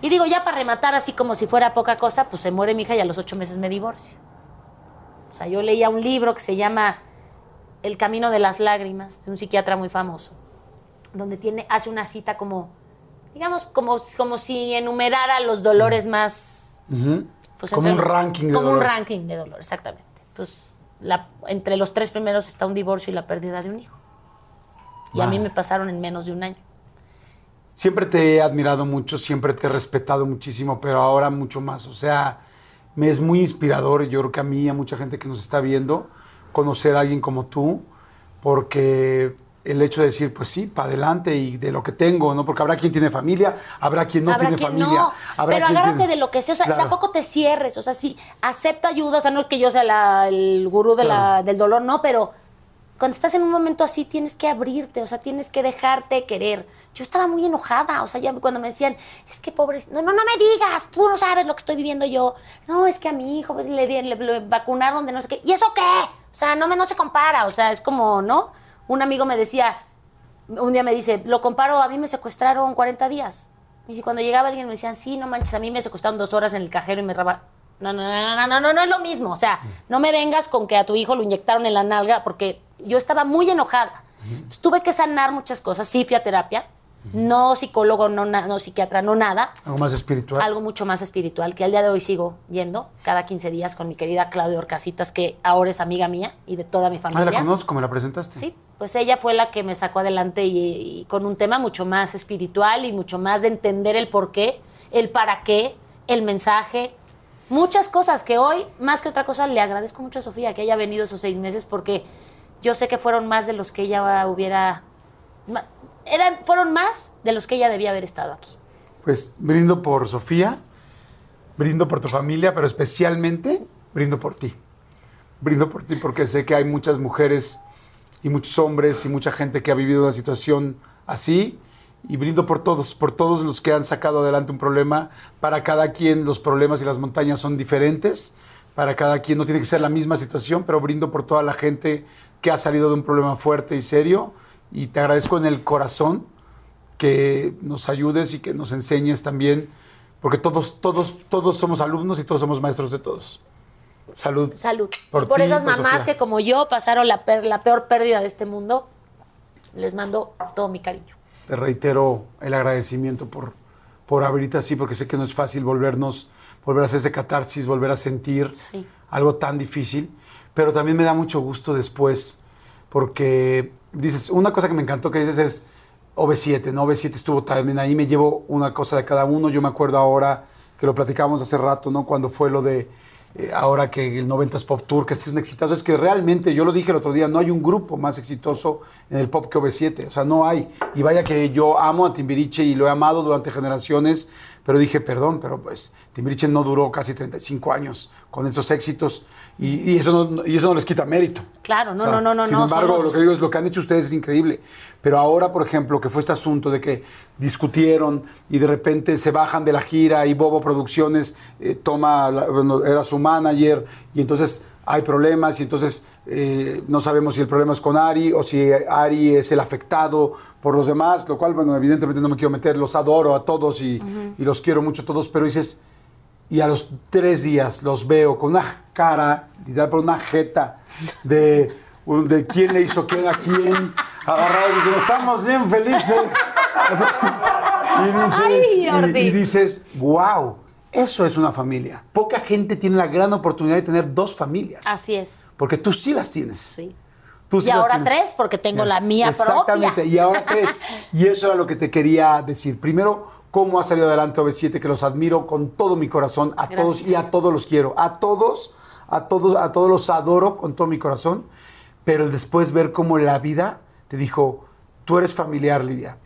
Y digo, ya para rematar así como si fuera poca cosa, pues se muere mi hija y a los ocho meses me divorcio. O sea, yo leía un libro que se llama El Camino de las Lágrimas, de un psiquiatra muy famoso, donde tiene, hace una cita como, digamos, como, como si enumerara los dolores más... pues, Como entre- un ranking de Como un dolor. ranking de dolor, exactamente. Pues la- entre los tres primeros está un divorcio y la pérdida de un hijo. Y a mí me pasaron en menos de un año. Siempre te he admirado mucho, siempre te he respetado muchísimo, pero ahora mucho más. O sea, me es muy inspirador, yo creo que a mí y a mucha gente que nos está viendo, conocer a alguien como tú, porque el hecho de decir, pues sí, para adelante y de lo que tengo, ¿no? Porque habrá quien tiene familia, habrá quien no Habrá tiene quien familia. no, habrá pero quien agárrate tiene- de lo que sea, o sea, Claro. tampoco te cierres, o sea, sí, acepta ayuda, o sea, no es que yo sea la- el gurú de la- Claro. del dolor, no, pero cuando estás en un momento así tienes que abrirte, o sea, tienes que dejarte querer. Yo estaba muy enojada, o sea, ya cuando me decían, es que pobre, no, no, no me digas, tú no sabes lo que estoy viviendo yo. No, es que a mi hijo le, le- le vacunaron de no sé qué. ¿Y eso qué? O sea, no, me, no se compara, o sea, es como, ¿no? Un amigo me decía, un día me dice, lo comparo, a mí me secuestraron 40 días. Y si cuando llegaba alguien me decían, sí, no manches, a mí me secuestraron dos horas en el cajero y me robaron. No, no, no, no, no, no, no es lo mismo. O sea, no me vengas con que a tu hijo lo inyectaron en la nalga, porque yo estaba muy enojada. Entonces, tuve que sanar muchas cosas. Sí, fui a terapia. No psicólogo, no, no psiquiatra, no nada. Algo más espiritual. Algo mucho más espiritual, que al día de hoy sigo yendo cada 15 días con mi querida Claudia Orcasitas, que ahora es amiga mía y de toda mi Ah, familia. la conozco, me la presentaste. Sí, pues ella fue la que me sacó adelante y, y con un tema mucho más espiritual y mucho más de entender el por qué, el para qué, el mensaje, muchas cosas que hoy, más que otra cosa, le agradezco mucho a Sofía que haya venido esos seis meses porque yo sé que fueron más de los que ella hubiera... Eran, fueron más de los que ella debía haber estado aquí. Pues brindo por Sofía, brindo por tu familia, pero especialmente brindo por ti. Brindo por ti porque sé que hay muchas mujeres y muchos hombres y mucha gente que ha vivido una situación así. Y brindo por todos, por todos los que han sacado adelante un problema. Para cada quien los problemas y las montañas son diferentes. Para cada quien no tiene que ser la misma situación, pero brindo por toda la gente que ha salido de un problema fuerte y serio. Y te agradezco en el corazón que nos ayudes y que nos enseñes también, porque todos, todos, todos somos alumnos y todos somos maestros de todos. Salud. Salud. Por y por ti, esas por mamás Sofía. que como yo pasaron la, per- la peor pérdida de este mundo, les mando todo mi cariño. Te reitero el agradecimiento por, por abrirte así, porque sé que no es fácil volvernos, volver a hacer ese catarsis, volver a sentir Sí. algo tan difícil, pero también me da mucho gusto después, porque dices, una cosa que me encantó que dices es OV7, ¿no? OV7 estuvo también ahí, me llevo una cosa de cada uno, yo me acuerdo ahora que lo platicábamos hace rato, ¿no? Cuando fue lo de eh, ahora que el 90s Pop Tour, que sido un exitazo, es que realmente, yo lo dije el otro día, no hay un grupo más exitoso en el pop que OV7, o sea, no hay. Y vaya que yo amo a Timbiriche y lo he amado durante generaciones, pero dije, perdón, pero pues Timbiriche no duró casi 35 años con esos éxitos y, y eso, no, y eso no les quita mérito. Claro, no, O sea, no, no, no, Sin no, embargo, somos- lo que digo es lo que han hecho ustedes es increíble. Pero ahora, por ejemplo, que fue este asunto de que discutieron y de repente se bajan de la gira y Bobo Producciones eh, toma, la- bueno, era su manager y entonces hay problemas y entonces eh, no sabemos si el problema es con Ari o si Ari es el afectado por los demás, lo cual, bueno, evidentemente no me quiero meter, los adoro a todos y, y los quiero mucho a todos, pero dices, y a los tres días los veo con una cara, literal, por una jeta de, de quién le hizo quién a quién, agarrados diciendo, estamos bien felices. y dices, Ay, y- y, dices, wow, eso es una familia. Poca gente tiene la gran oportunidad de tener dos familias. Así es. Porque tú sí las tienes. Sí. Tú sí Y ahora tienes. tres, porque tengo la mía Exactamente, propia. y ahora tres. Y eso era lo que te quería decir. Primero, cómo ha salido adelante OV7, que los admiro con todo mi corazón, a todos y a todos los quiero. A todos, a todos, a todos los adoro con todo mi corazón. Pero después ver cómo la vida te dijo, tú eres familiar, Lidia.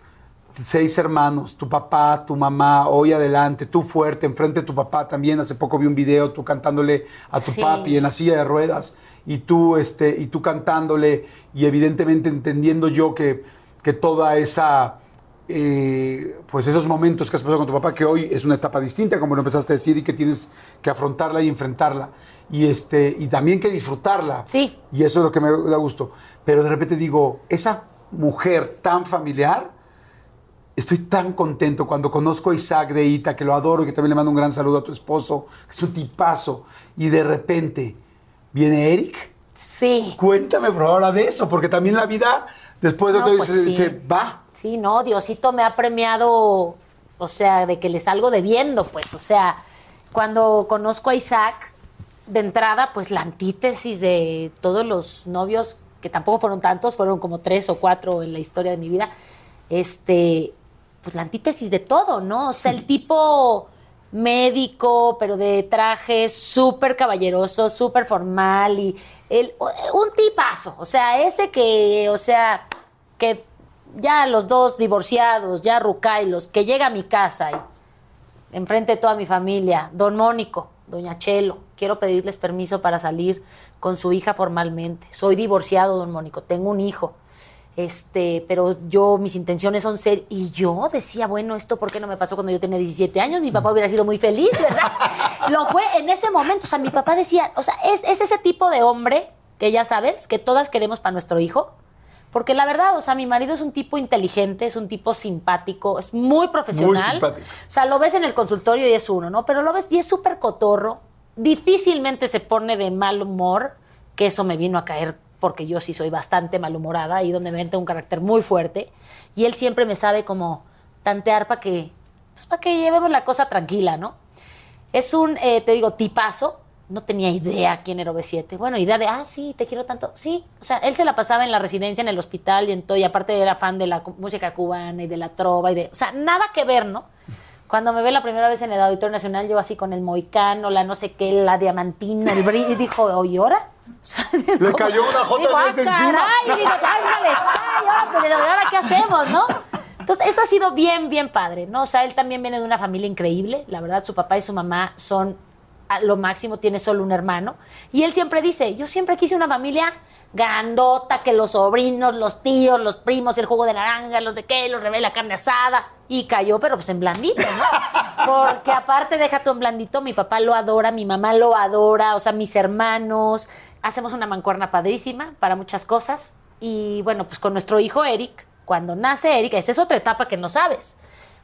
Seis hermanos, tu papá, tu mamá, hoy adelante, tú fuerte, enfrente de tu papá también. Hace poco vi un video, tú cantándole a tu Sí. papi en la silla de ruedas y tú, este, y tú cantándole y evidentemente entendiendo yo que, que toda esa eh, pues esos momentos que has pasado con tu papá, que hoy es una etapa distinta, como lo empezaste a decir, y que tienes que afrontarla y enfrentarla. Y, este, y también que disfrutarla. Sí. Y eso es lo que me da gusto. Pero de repente digo, esa mujer tan familiar, estoy tan contento cuando conozco a Isaac de Ita, que lo adoro y que también le mando un gran saludo a tu esposo, que es un tipazo. Y de repente viene Eric. Sí. Cuéntame por ahora de eso, porque también la vida después de No, todo pues se, sí. se va. Sí, no, Diosito me ha premiado, o sea, de que le salgo debiendo, pues, o sea, cuando conozco a Isaac, de entrada, pues la antítesis de todos los novios, que tampoco fueron tantos, fueron como tres o cuatro en la historia de mi vida, este, pues la antítesis de todo, ¿no? O sea, el tipo médico, pero de traje súper caballeroso, súper formal y el, un tipazo, o sea, ese que, o sea, que ya los dos divorciados, ya rucailos, que llega a mi casa y enfrente de toda mi familia, don Mónico, doña Chelo, quiero pedirles permiso para salir con su hija formalmente. Soy divorciado, don Mónico, tengo un hijo. Este, pero yo, mis intenciones son ser. Y yo decía, bueno, ¿esto por qué no me pasó cuando yo tenía 17 años? Mi papá hubiera sido muy feliz, ¿verdad? Lo fue en ese momento. O sea, mi papá decía, o sea, es, es ese tipo de hombre que ya sabes, que todas queremos para nuestro hijo. Porque la verdad, o sea, mi marido es un tipo inteligente, es un tipo simpático, es muy profesional. simpático. O sea, lo ves en el consultorio y es uno, ¿no? Pero lo ves y es súper cotorro. Difícilmente se pone de mal humor, que eso me vino a caer porque yo sí soy bastante malhumorada y donde me tengo un carácter muy fuerte. Y él siempre me sabe como tantear para que, pues para que llevemos la cosa tranquila, ¿no? Es un, eh, te digo, tipazo. No tenía idea quién era OV7. Bueno, idea de, ah, sí, te quiero tanto. Sí, o sea, él se la pasaba en la residencia, en el hospital y en todo. Y aparte era fan de la música cubana y de la trova y de. O sea, nada que ver, ¿no? Cuando me ve la primera vez en el Auditorio Nacional, yo así con el moicano, la no sé qué, la diamantina, el brillo, y dijo, ¿oye, ahora? O sea, Le cayó una jota digo, ah, encima. caray, digo, ándale, chay, ¿y ahora qué hacemos, no? Entonces, eso ha sido bien, bien padre, ¿no? O sea, él también viene de una familia increíble. La verdad, su papá y su mamá son a lo máximo, tiene solo un hermano. Y él siempre dice, yo siempre quise una familia grandota, que los sobrinos, los tíos, los primos, el jugo de naranja, los de qué, los revela la carne asada. Y cayó, pero pues en blandito, ¿no? Porque aparte, deja tú en blandito, mi papá lo adora, mi mamá lo adora, o sea, mis hermanos. Hacemos una mancuerna padrísima para muchas cosas. Y bueno, pues con nuestro hijo Eric, cuando nace Eric, esa es otra etapa que no sabes.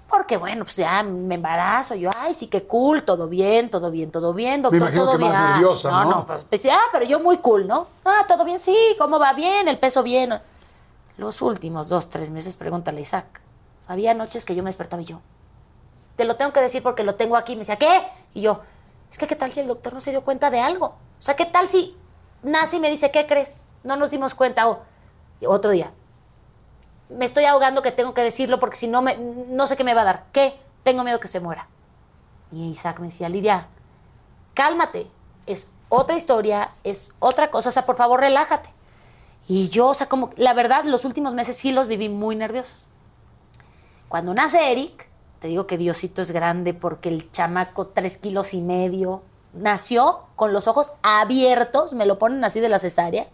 Porque bueno, pues ya me embarazo, yo, ay, sí, qué cool, todo bien, todo bien, todo bien, doctor, imagino todo que bien. más nerviosa, ¿no? no, pues, pues, ah, pero yo muy cool, ¿no? Ah, todo bien, sí, ¿cómo va bien? El peso bien. Los últimos dos, tres meses, pregúntale Isaac. O sea, había noches que yo me despertaba y yo, te lo tengo que decir porque lo tengo aquí. Me decía, ¿qué? Y yo, es que ¿qué tal si el doctor no se dio cuenta de algo? O sea, ¿qué tal si nace y me dice, ¿qué crees? No nos dimos cuenta. O otro día, me estoy ahogando que tengo que decirlo porque si no, me, no sé qué me va a dar. ¿Qué? Tengo miedo que se muera. Y Isaac me decía, Lidia, cálmate. Es otra historia, es otra cosa. O sea, por favor, relájate. Y yo, o sea, como, la verdad, los últimos meses sí los viví muy nerviosos. Cuando nace Eric, te digo que Diosito es grande porque el chamaco, tres kilos y medio, nació con los ojos abiertos, me lo ponen así de la cesárea.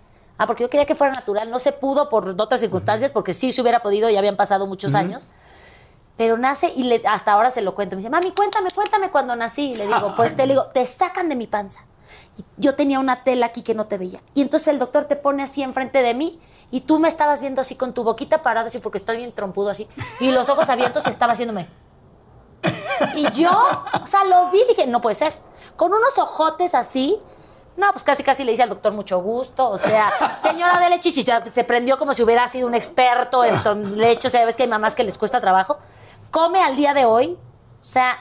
Ah, porque yo quería que fuera natural, no se pudo por otras circunstancias, porque sí se hubiera podido, ya habían pasado muchos años. Pero nace y le- hasta ahora se lo cuento. Me dice, mami, cuéntame, cuéntame cuando nací. Y le digo, pues te le digo, te sacan de mi panza. Y yo tenía una tela aquí que no te veía. Y entonces el doctor te pone así enfrente de mí y tú me estabas viendo así con tu boquita parada así porque estoy bien trompudo así. Y los ojos abiertos y estaba haciéndome. Y yo, o sea, lo vi y dije, no puede ser. Con unos ojotes así. No, pues casi casi le dice al doctor mucho gusto. O sea, señora de leche, se prendió como si hubiera sido un experto en leche. O sea, ves que hay mamás que les cuesta trabajo. Come al día de hoy. O sea,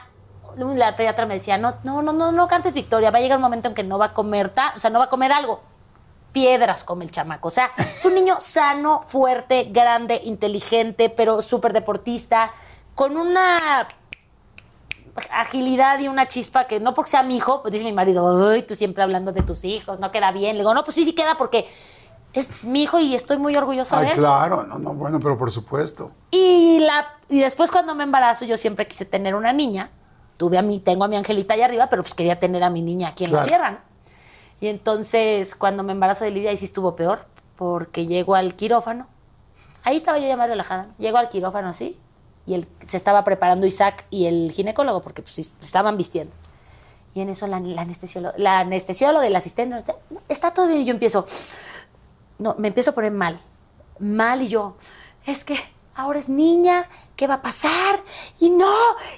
la pediatra me decía, no, no, no, no, no cantes Victoria. Va a llegar un momento en que no va a comer, ta- o sea, no va a comer algo. Piedras come el chamaco. O sea, es un niño sano, fuerte, grande, inteligente, pero súper deportista, con una agilidad y una chispa que no porque sea mi hijo, pues dice mi marido, ay, tú siempre hablando de tus hijos, no queda bien. Le digo, no, pues sí, sí queda porque es mi hijo y estoy muy orgullosa de él. claro, no, no, bueno, pero por supuesto. Y, la, y después cuando me embarazo, yo siempre quise tener una niña. Tuve a mi, tengo a mi angelita allá arriba, pero pues quería tener a mi niña aquí en Claro. la tierra, ¿no? Y entonces, cuando me embarazo de Lidia, ahí sí estuvo peor, porque llego al quirófano. Ahí estaba yo ya más relajada. Llego al quirófano así, y él se estaba preparando Isaac y el ginecólogo porque pues, se estaban vistiendo. Y en eso la, la anestesióloga, la anestesióloga, el asistente, está todo bien. Y yo empiezo, no, me empiezo a poner mal. Mal y yo, es que ahora es niña, ¿qué va a pasar? Y no,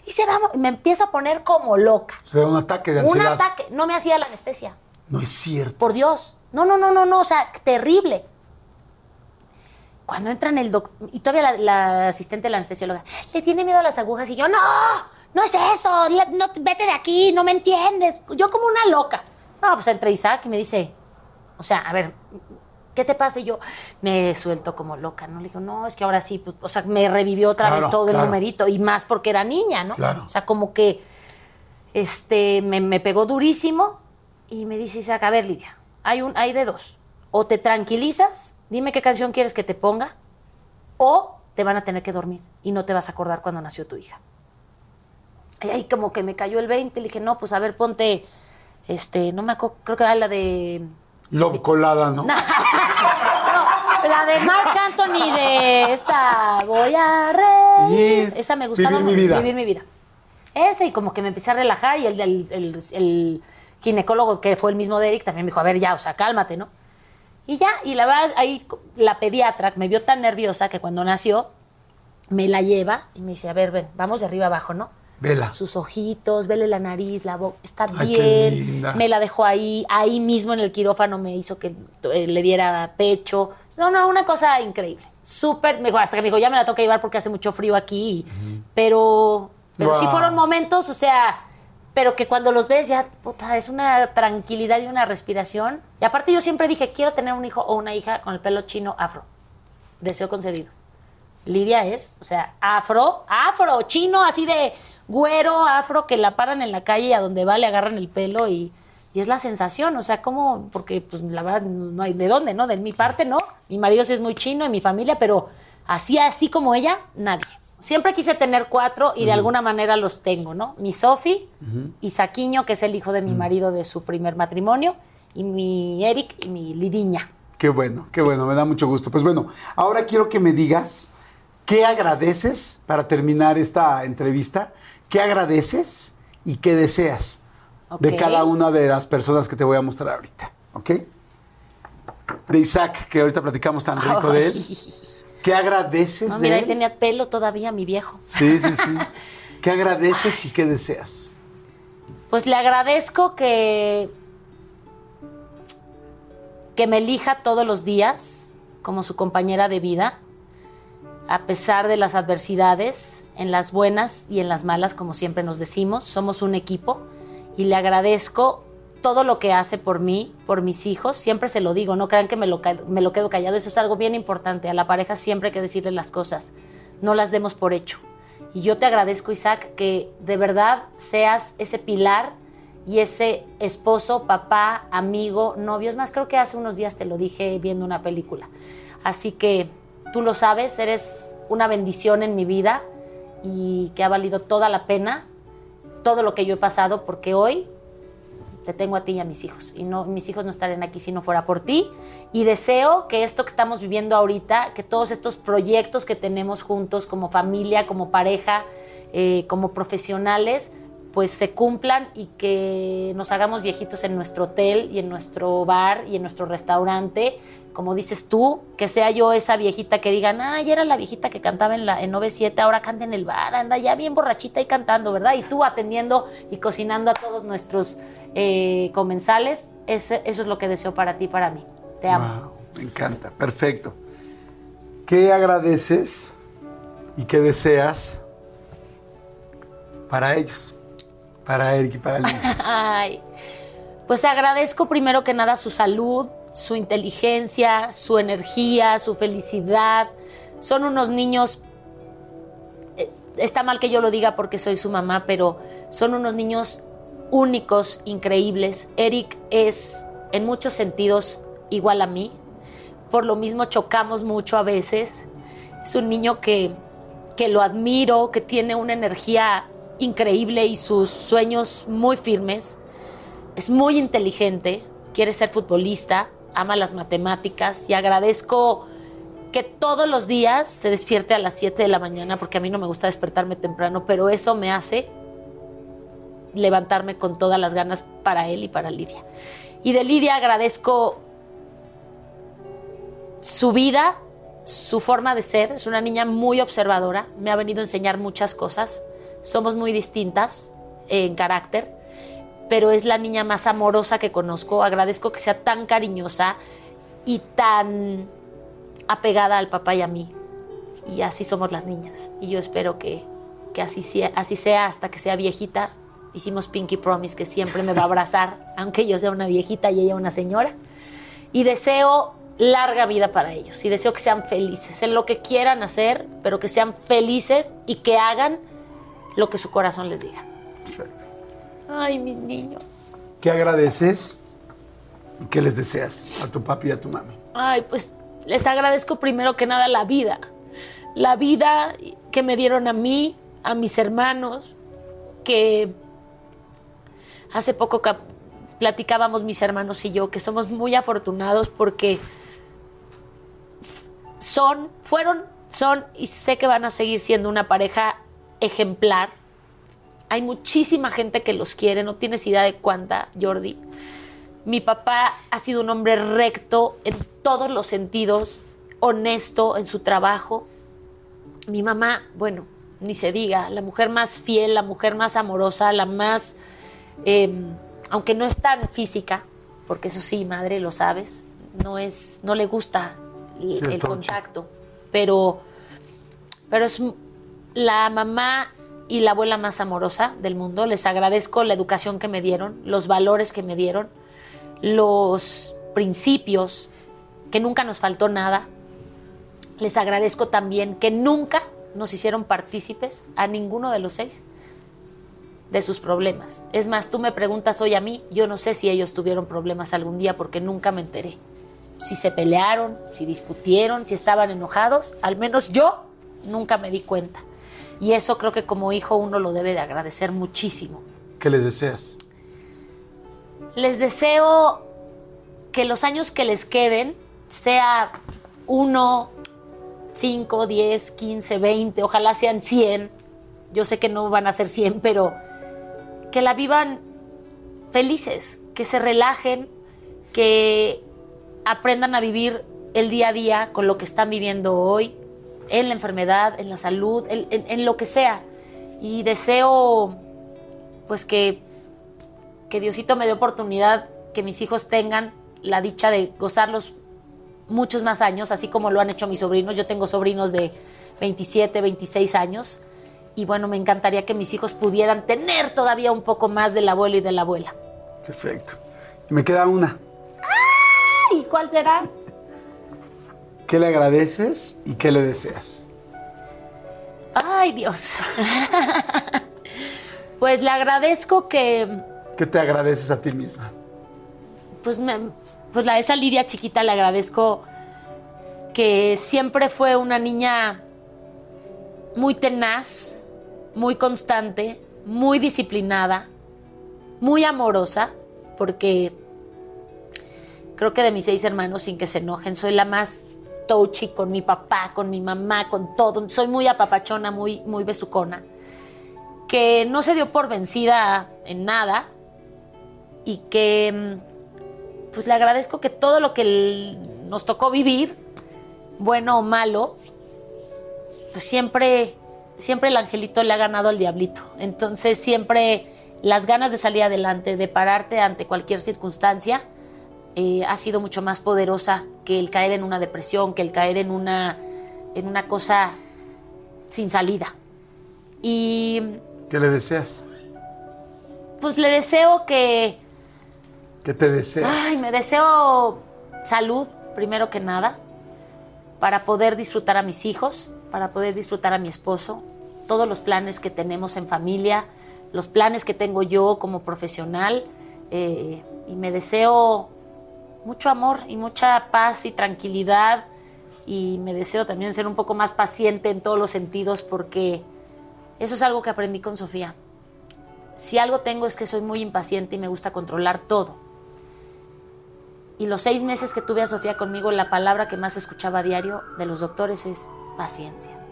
y se va, me empiezo a poner como loca. O sea, un ataque de Un ansiedad. ataque, no me hacía la anestesia, No es cierto. por Dios. No, no, no, no, no, o sea, terrible. Cuando entra en el doctor, y todavía la, la asistente, la anestesióloga, le tiene miedo a las agujas y yo, no, no es eso, la- no, vete de aquí, no me entiendes. Yo como una loca. No, pues entra Isaac y me dice, o sea, a ver, ¿qué te pasa? Y yo me suelto como loca, ¿no? Le digo, no, es que ahora sí, pues, o sea, me revivió otra Claro, vez todo claro. el numerito, y más porque era niña, ¿no? Claro. O sea, como que este, me, me pegó durísimo y me dice Isaac, a ver, Lidia, hay, un, hay de dos. O te tranquilizas, dime qué canción quieres que te ponga, o te van a tener que dormir y no te vas a acordar cuando nació tu hija. Y ahí como que me cayó el 20, le dije, no, pues a ver, ponte, este, no me acuerdo, creo que era la de... Lob colada, ¿no? No, la de Marc Anthony de esta Voy a reír. Esa me gustaba Vivir mi vida. Vivir mi vida. Ese y como que me empecé a relajar y el, el, el- el ginecólogo que fue el mismo de Eric también me dijo, a ver ya, o sea, cálmate, ¿no? Y ya, y la verdad, ahí la pediatra me vio tan nerviosa que cuando nació me la lleva y me dice, a ver, ven, vamos de arriba abajo, ¿no? Vela. Sus ojitos, vele la nariz, la boca, está Ay, bien. Me la dejó ahí, ahí mismo en el quirófano me hizo que eh, le diera pecho. No, no, una cosa increíble. Súper, me dijo, hasta que me dijo, ya me la toca llevar porque hace mucho frío aquí. Pero, pero sí fueron momentos, o sea, pero que cuando los ves ya, puta, es una tranquilidad y una respiración. Y aparte yo siempre dije, quiero tener un hijo o una hija con el pelo chino afro. Deseo concedido. Lidia es, o sea, afro, afro, chino, así de güero, afro, que la paran en la calle y a donde va le agarran el pelo y, y es la sensación, o sea, como, porque pues la verdad no hay de dónde, ¿no? De mi parte, ¿no? Mi marido sí es muy chino y mi familia, pero así, así como ella, nadie. Siempre quise tener cuatro y de alguna manera los tengo, ¿no? Mi Sofi, Isaquiño, que es el hijo de mi marido de su primer matrimonio, y mi Eric y mi Lidiña. Qué bueno, qué bueno, me da mucho gusto. Pues bueno, ahora quiero que me digas qué agradeces para terminar esta entrevista, qué agradeces y qué deseas de cada una de las personas que te voy a mostrar ahorita, ¿ok? De Isaac, que ahorita platicamos tan rico de él. ¿Qué agradeces No, de mira, ahí él? tenía pelo todavía mi viejo. Sí, sí, sí. ¿Qué agradeces y qué deseas? Pues le agradezco que que me elija todos los días como su compañera de vida, a pesar de las adversidades, en las buenas y en las malas, como siempre nos decimos, somos un equipo y le agradezco todo lo que hace por mí, por mis hijos, siempre se lo digo, no crean que me lo, me lo quedo callado, eso es algo bien importante, a la pareja siempre hay que decirle las cosas, no las demos por hecho. Y yo te agradezco, Isaac, que de verdad seas ese pilar y ese esposo, papá, amigo, novio. Es más, creo que hace unos días te lo dije viendo una película. Así que tú lo sabes, eres una bendición en mi vida y que ha valido toda la pena todo lo que yo he pasado porque hoy te tengo a ti y a mis hijos. Y no, mis hijos no estarían aquí si no fuera por ti. Y deseo que esto que estamos viviendo ahorita, que todos estos proyectos que tenemos juntos como familia, como pareja, eh, como profesionales, pues se cumplan y que nos hagamos viejitos en nuestro hotel y en nuestro bar y en nuestro restaurante. Como dices tú, que sea yo esa viejita que digan, ay, era la viejita que cantaba en, la, en 97, ahora canta en el bar, anda ya bien borrachita y cantando, ¿verdad? Y tú atendiendo y cocinando a todos nuestros eh, comensales. Eso es lo que deseo para ti para mí. Te amo. Me encanta, perfecto. ¿Qué agradeces y qué deseas para ellos? Para Eric y para Lina. Ay, pues agradezco primero que nada su salud, su inteligencia, su energía, su felicidad. Son unos niños, eh, está mal que yo lo diga porque soy su mamá, pero son unos niños únicos, increíbles. Eric es en muchos sentidos igual a mí. Por lo mismo chocamos mucho a veces. Es un niño que, que lo admiro, que tiene una energía increíble y sus sueños muy firmes. Es muy inteligente, quiere ser futbolista, ama las matemáticas y agradezco que todos los días se despierte a las 7 de la mañana, porque a mí no me gusta despertarme temprano, pero eso me hace levantarme con todas las ganas para él y para Lidia. Y de Lidia agradezco su vida, su forma de ser. Es una niña muy observadora, me ha venido a enseñar muchas cosas. Somos muy distintas en carácter, pero es la niña más amorosa que conozco. Agradezco que sea tan cariñosa y tan apegada al papá y a mí. Y así somos las niñas. Y yo espero que, que así, sea, así sea hasta que sea viejita. Hicimos Pinky Promise que siempre me va a abrazar, aunque yo sea una viejita y ella una señora. Y deseo larga vida para ellos y deseo que sean felices en lo que quieran hacer, pero que sean felices y que hagan lo que su corazón les diga. Perfecto. Ay, mis niños. ¿Qué agradeces y qué les deseas a tu papi y a tu mami? Ay, pues les agradezco primero que nada la vida. La vida que me dieron a mí, a mis hermanos, que hace poco platicábamos mis hermanos y yo, que somos muy afortunados porque son, fueron, son y sé que van a seguir siendo una pareja ejemplar. Hay muchísima gente que los quiere, no tienes idea de cuánta, Jordi. Mi papá ha sido un hombre recto en todos los sentidos, honesto en su trabajo. Mi mamá, bueno, ni se diga, la mujer más fiel, la mujer más amorosa, la más, eh, aunque no es tan física, porque eso sí, madre, lo sabes, no es, no le gusta el, Sí, contacto, pero, pero es la mamá y la abuela más amorosa del mundo. Les agradezco la educación que me dieron, los valores que me dieron, los principios, que nunca nos faltó nada. Les agradezco también que nunca nos hicieron partícipes a ninguno de los seis de sus problemas. Es más, tú me preguntas hoy a mí, yo no sé si ellos tuvieron problemas algún día porque nunca me enteré. Si se pelearon, si discutieron, si estaban enojados, al menos yo nunca me di cuenta. Y eso creo que como hijo uno lo debe de agradecer muchísimo. ¿Qué les deseas? Les deseo que los años que les queden sea uno, cinco, diez, quince, veinte, ojalá sean 100. Yo sé que no van a ser 100, pero que la vivan felices, que se relajen, que aprendan a vivir el día a día con lo que están viviendo hoy, en la enfermedad, en la salud, en, en- en lo que sea. Y deseo, pues que que Diosito me dé oportunidad que mis hijos tengan la dicha de gozarlos muchos más años, así como lo han hecho mis sobrinos. Yo tengo sobrinos de 27, 26 años. Y bueno, me encantaría que mis hijos pudieran tener todavía un poco más del abuelo y de la abuela. Perfecto. Me queda una. ¿Y cuál será? ¿Qué le agradeces y qué le deseas? Ay, Dios. pues le agradezco que, ¿Qué te agradeces a ti misma? pues, me- pues a esa Lidia chiquita le agradezco que siempre fue una niña muy tenaz, muy constante, muy disciplinada, muy amorosa, porque creo que de mis seis hermanos, sin que se enojen, soy la más touchy con mi papá, con mi mamá, con todo. Soy muy apapachona, muy, muy besucona. Que no se dio por vencida en nada y que mm, pues le agradezco que todo lo que nos tocó vivir, bueno o malo, pues siempre, siempre el angelito le ha ganado al diablito. Entonces siempre las ganas de salir adelante, de pararte ante cualquier circunstancia, eh, ha sido mucho más poderosa que el caer en una depresión, que el caer en una, en una cosa sin salida. Y ¿Qué le deseas? pues le deseo que, ¿Qué te deseas? Ay, me deseo salud, primero que nada, para poder disfrutar a mis hijos, para poder disfrutar a mi esposo, todos los planes que tenemos en familia, los planes que tengo yo como profesional, eh, y me deseo mucho amor y mucha paz y tranquilidad, y me deseo también ser un poco más paciente en todos los sentidos, porque eso es algo que aprendí con Sofía. Si algo tengo es que soy muy impaciente y me gusta controlar todo Y los seis meses que tuve a Sofía conmigo, la palabra que más escuchaba a diario de los doctores es paciencia.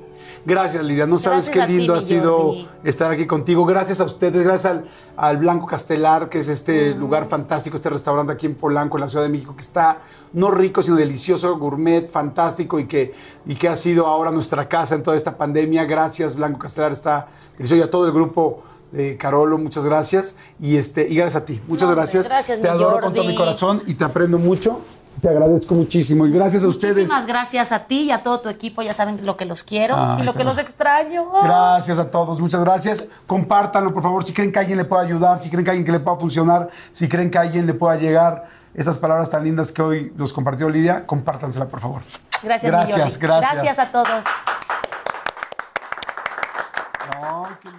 Gracias, Lidia. No sabes Gracias qué ti, lindo ha sido Jordi. estar aquí contigo. Gracias a ustedes, gracias al, al Blanco Castelar, que es este lugar fantástico, este restaurante aquí en Polanco, en la Ciudad de México, que está no rico, sino delicioso, gourmet, fantástico y que, y que ha sido ahora nuestra casa en toda esta pandemia. Gracias, Blanco Castelar, está delicioso. Y a todo el grupo de Carolo, muchas gracias. Y, este, y gracias a ti, muchas No, gracias. gracias, Te adoro con todo mi corazón y te aprendo mucho. Te agradezco muchísimo. Y gracias a ustedes. Muchísimas gracias a ti y a todo tu equipo. Ya saben lo que los quiero Ay, y lo que los extraño. Gracias a todos, muchas gracias. Compártanlo, por favor, si creen que alguien le pueda ayudar, si creen que alguien que le pueda funcionar, si creen que alguien le pueda llegar estas palabras tan lindas que hoy nos compartió Lidia, compártansela, por favor. Gracias, gracias, gracias. Gracias a todos. No, qué.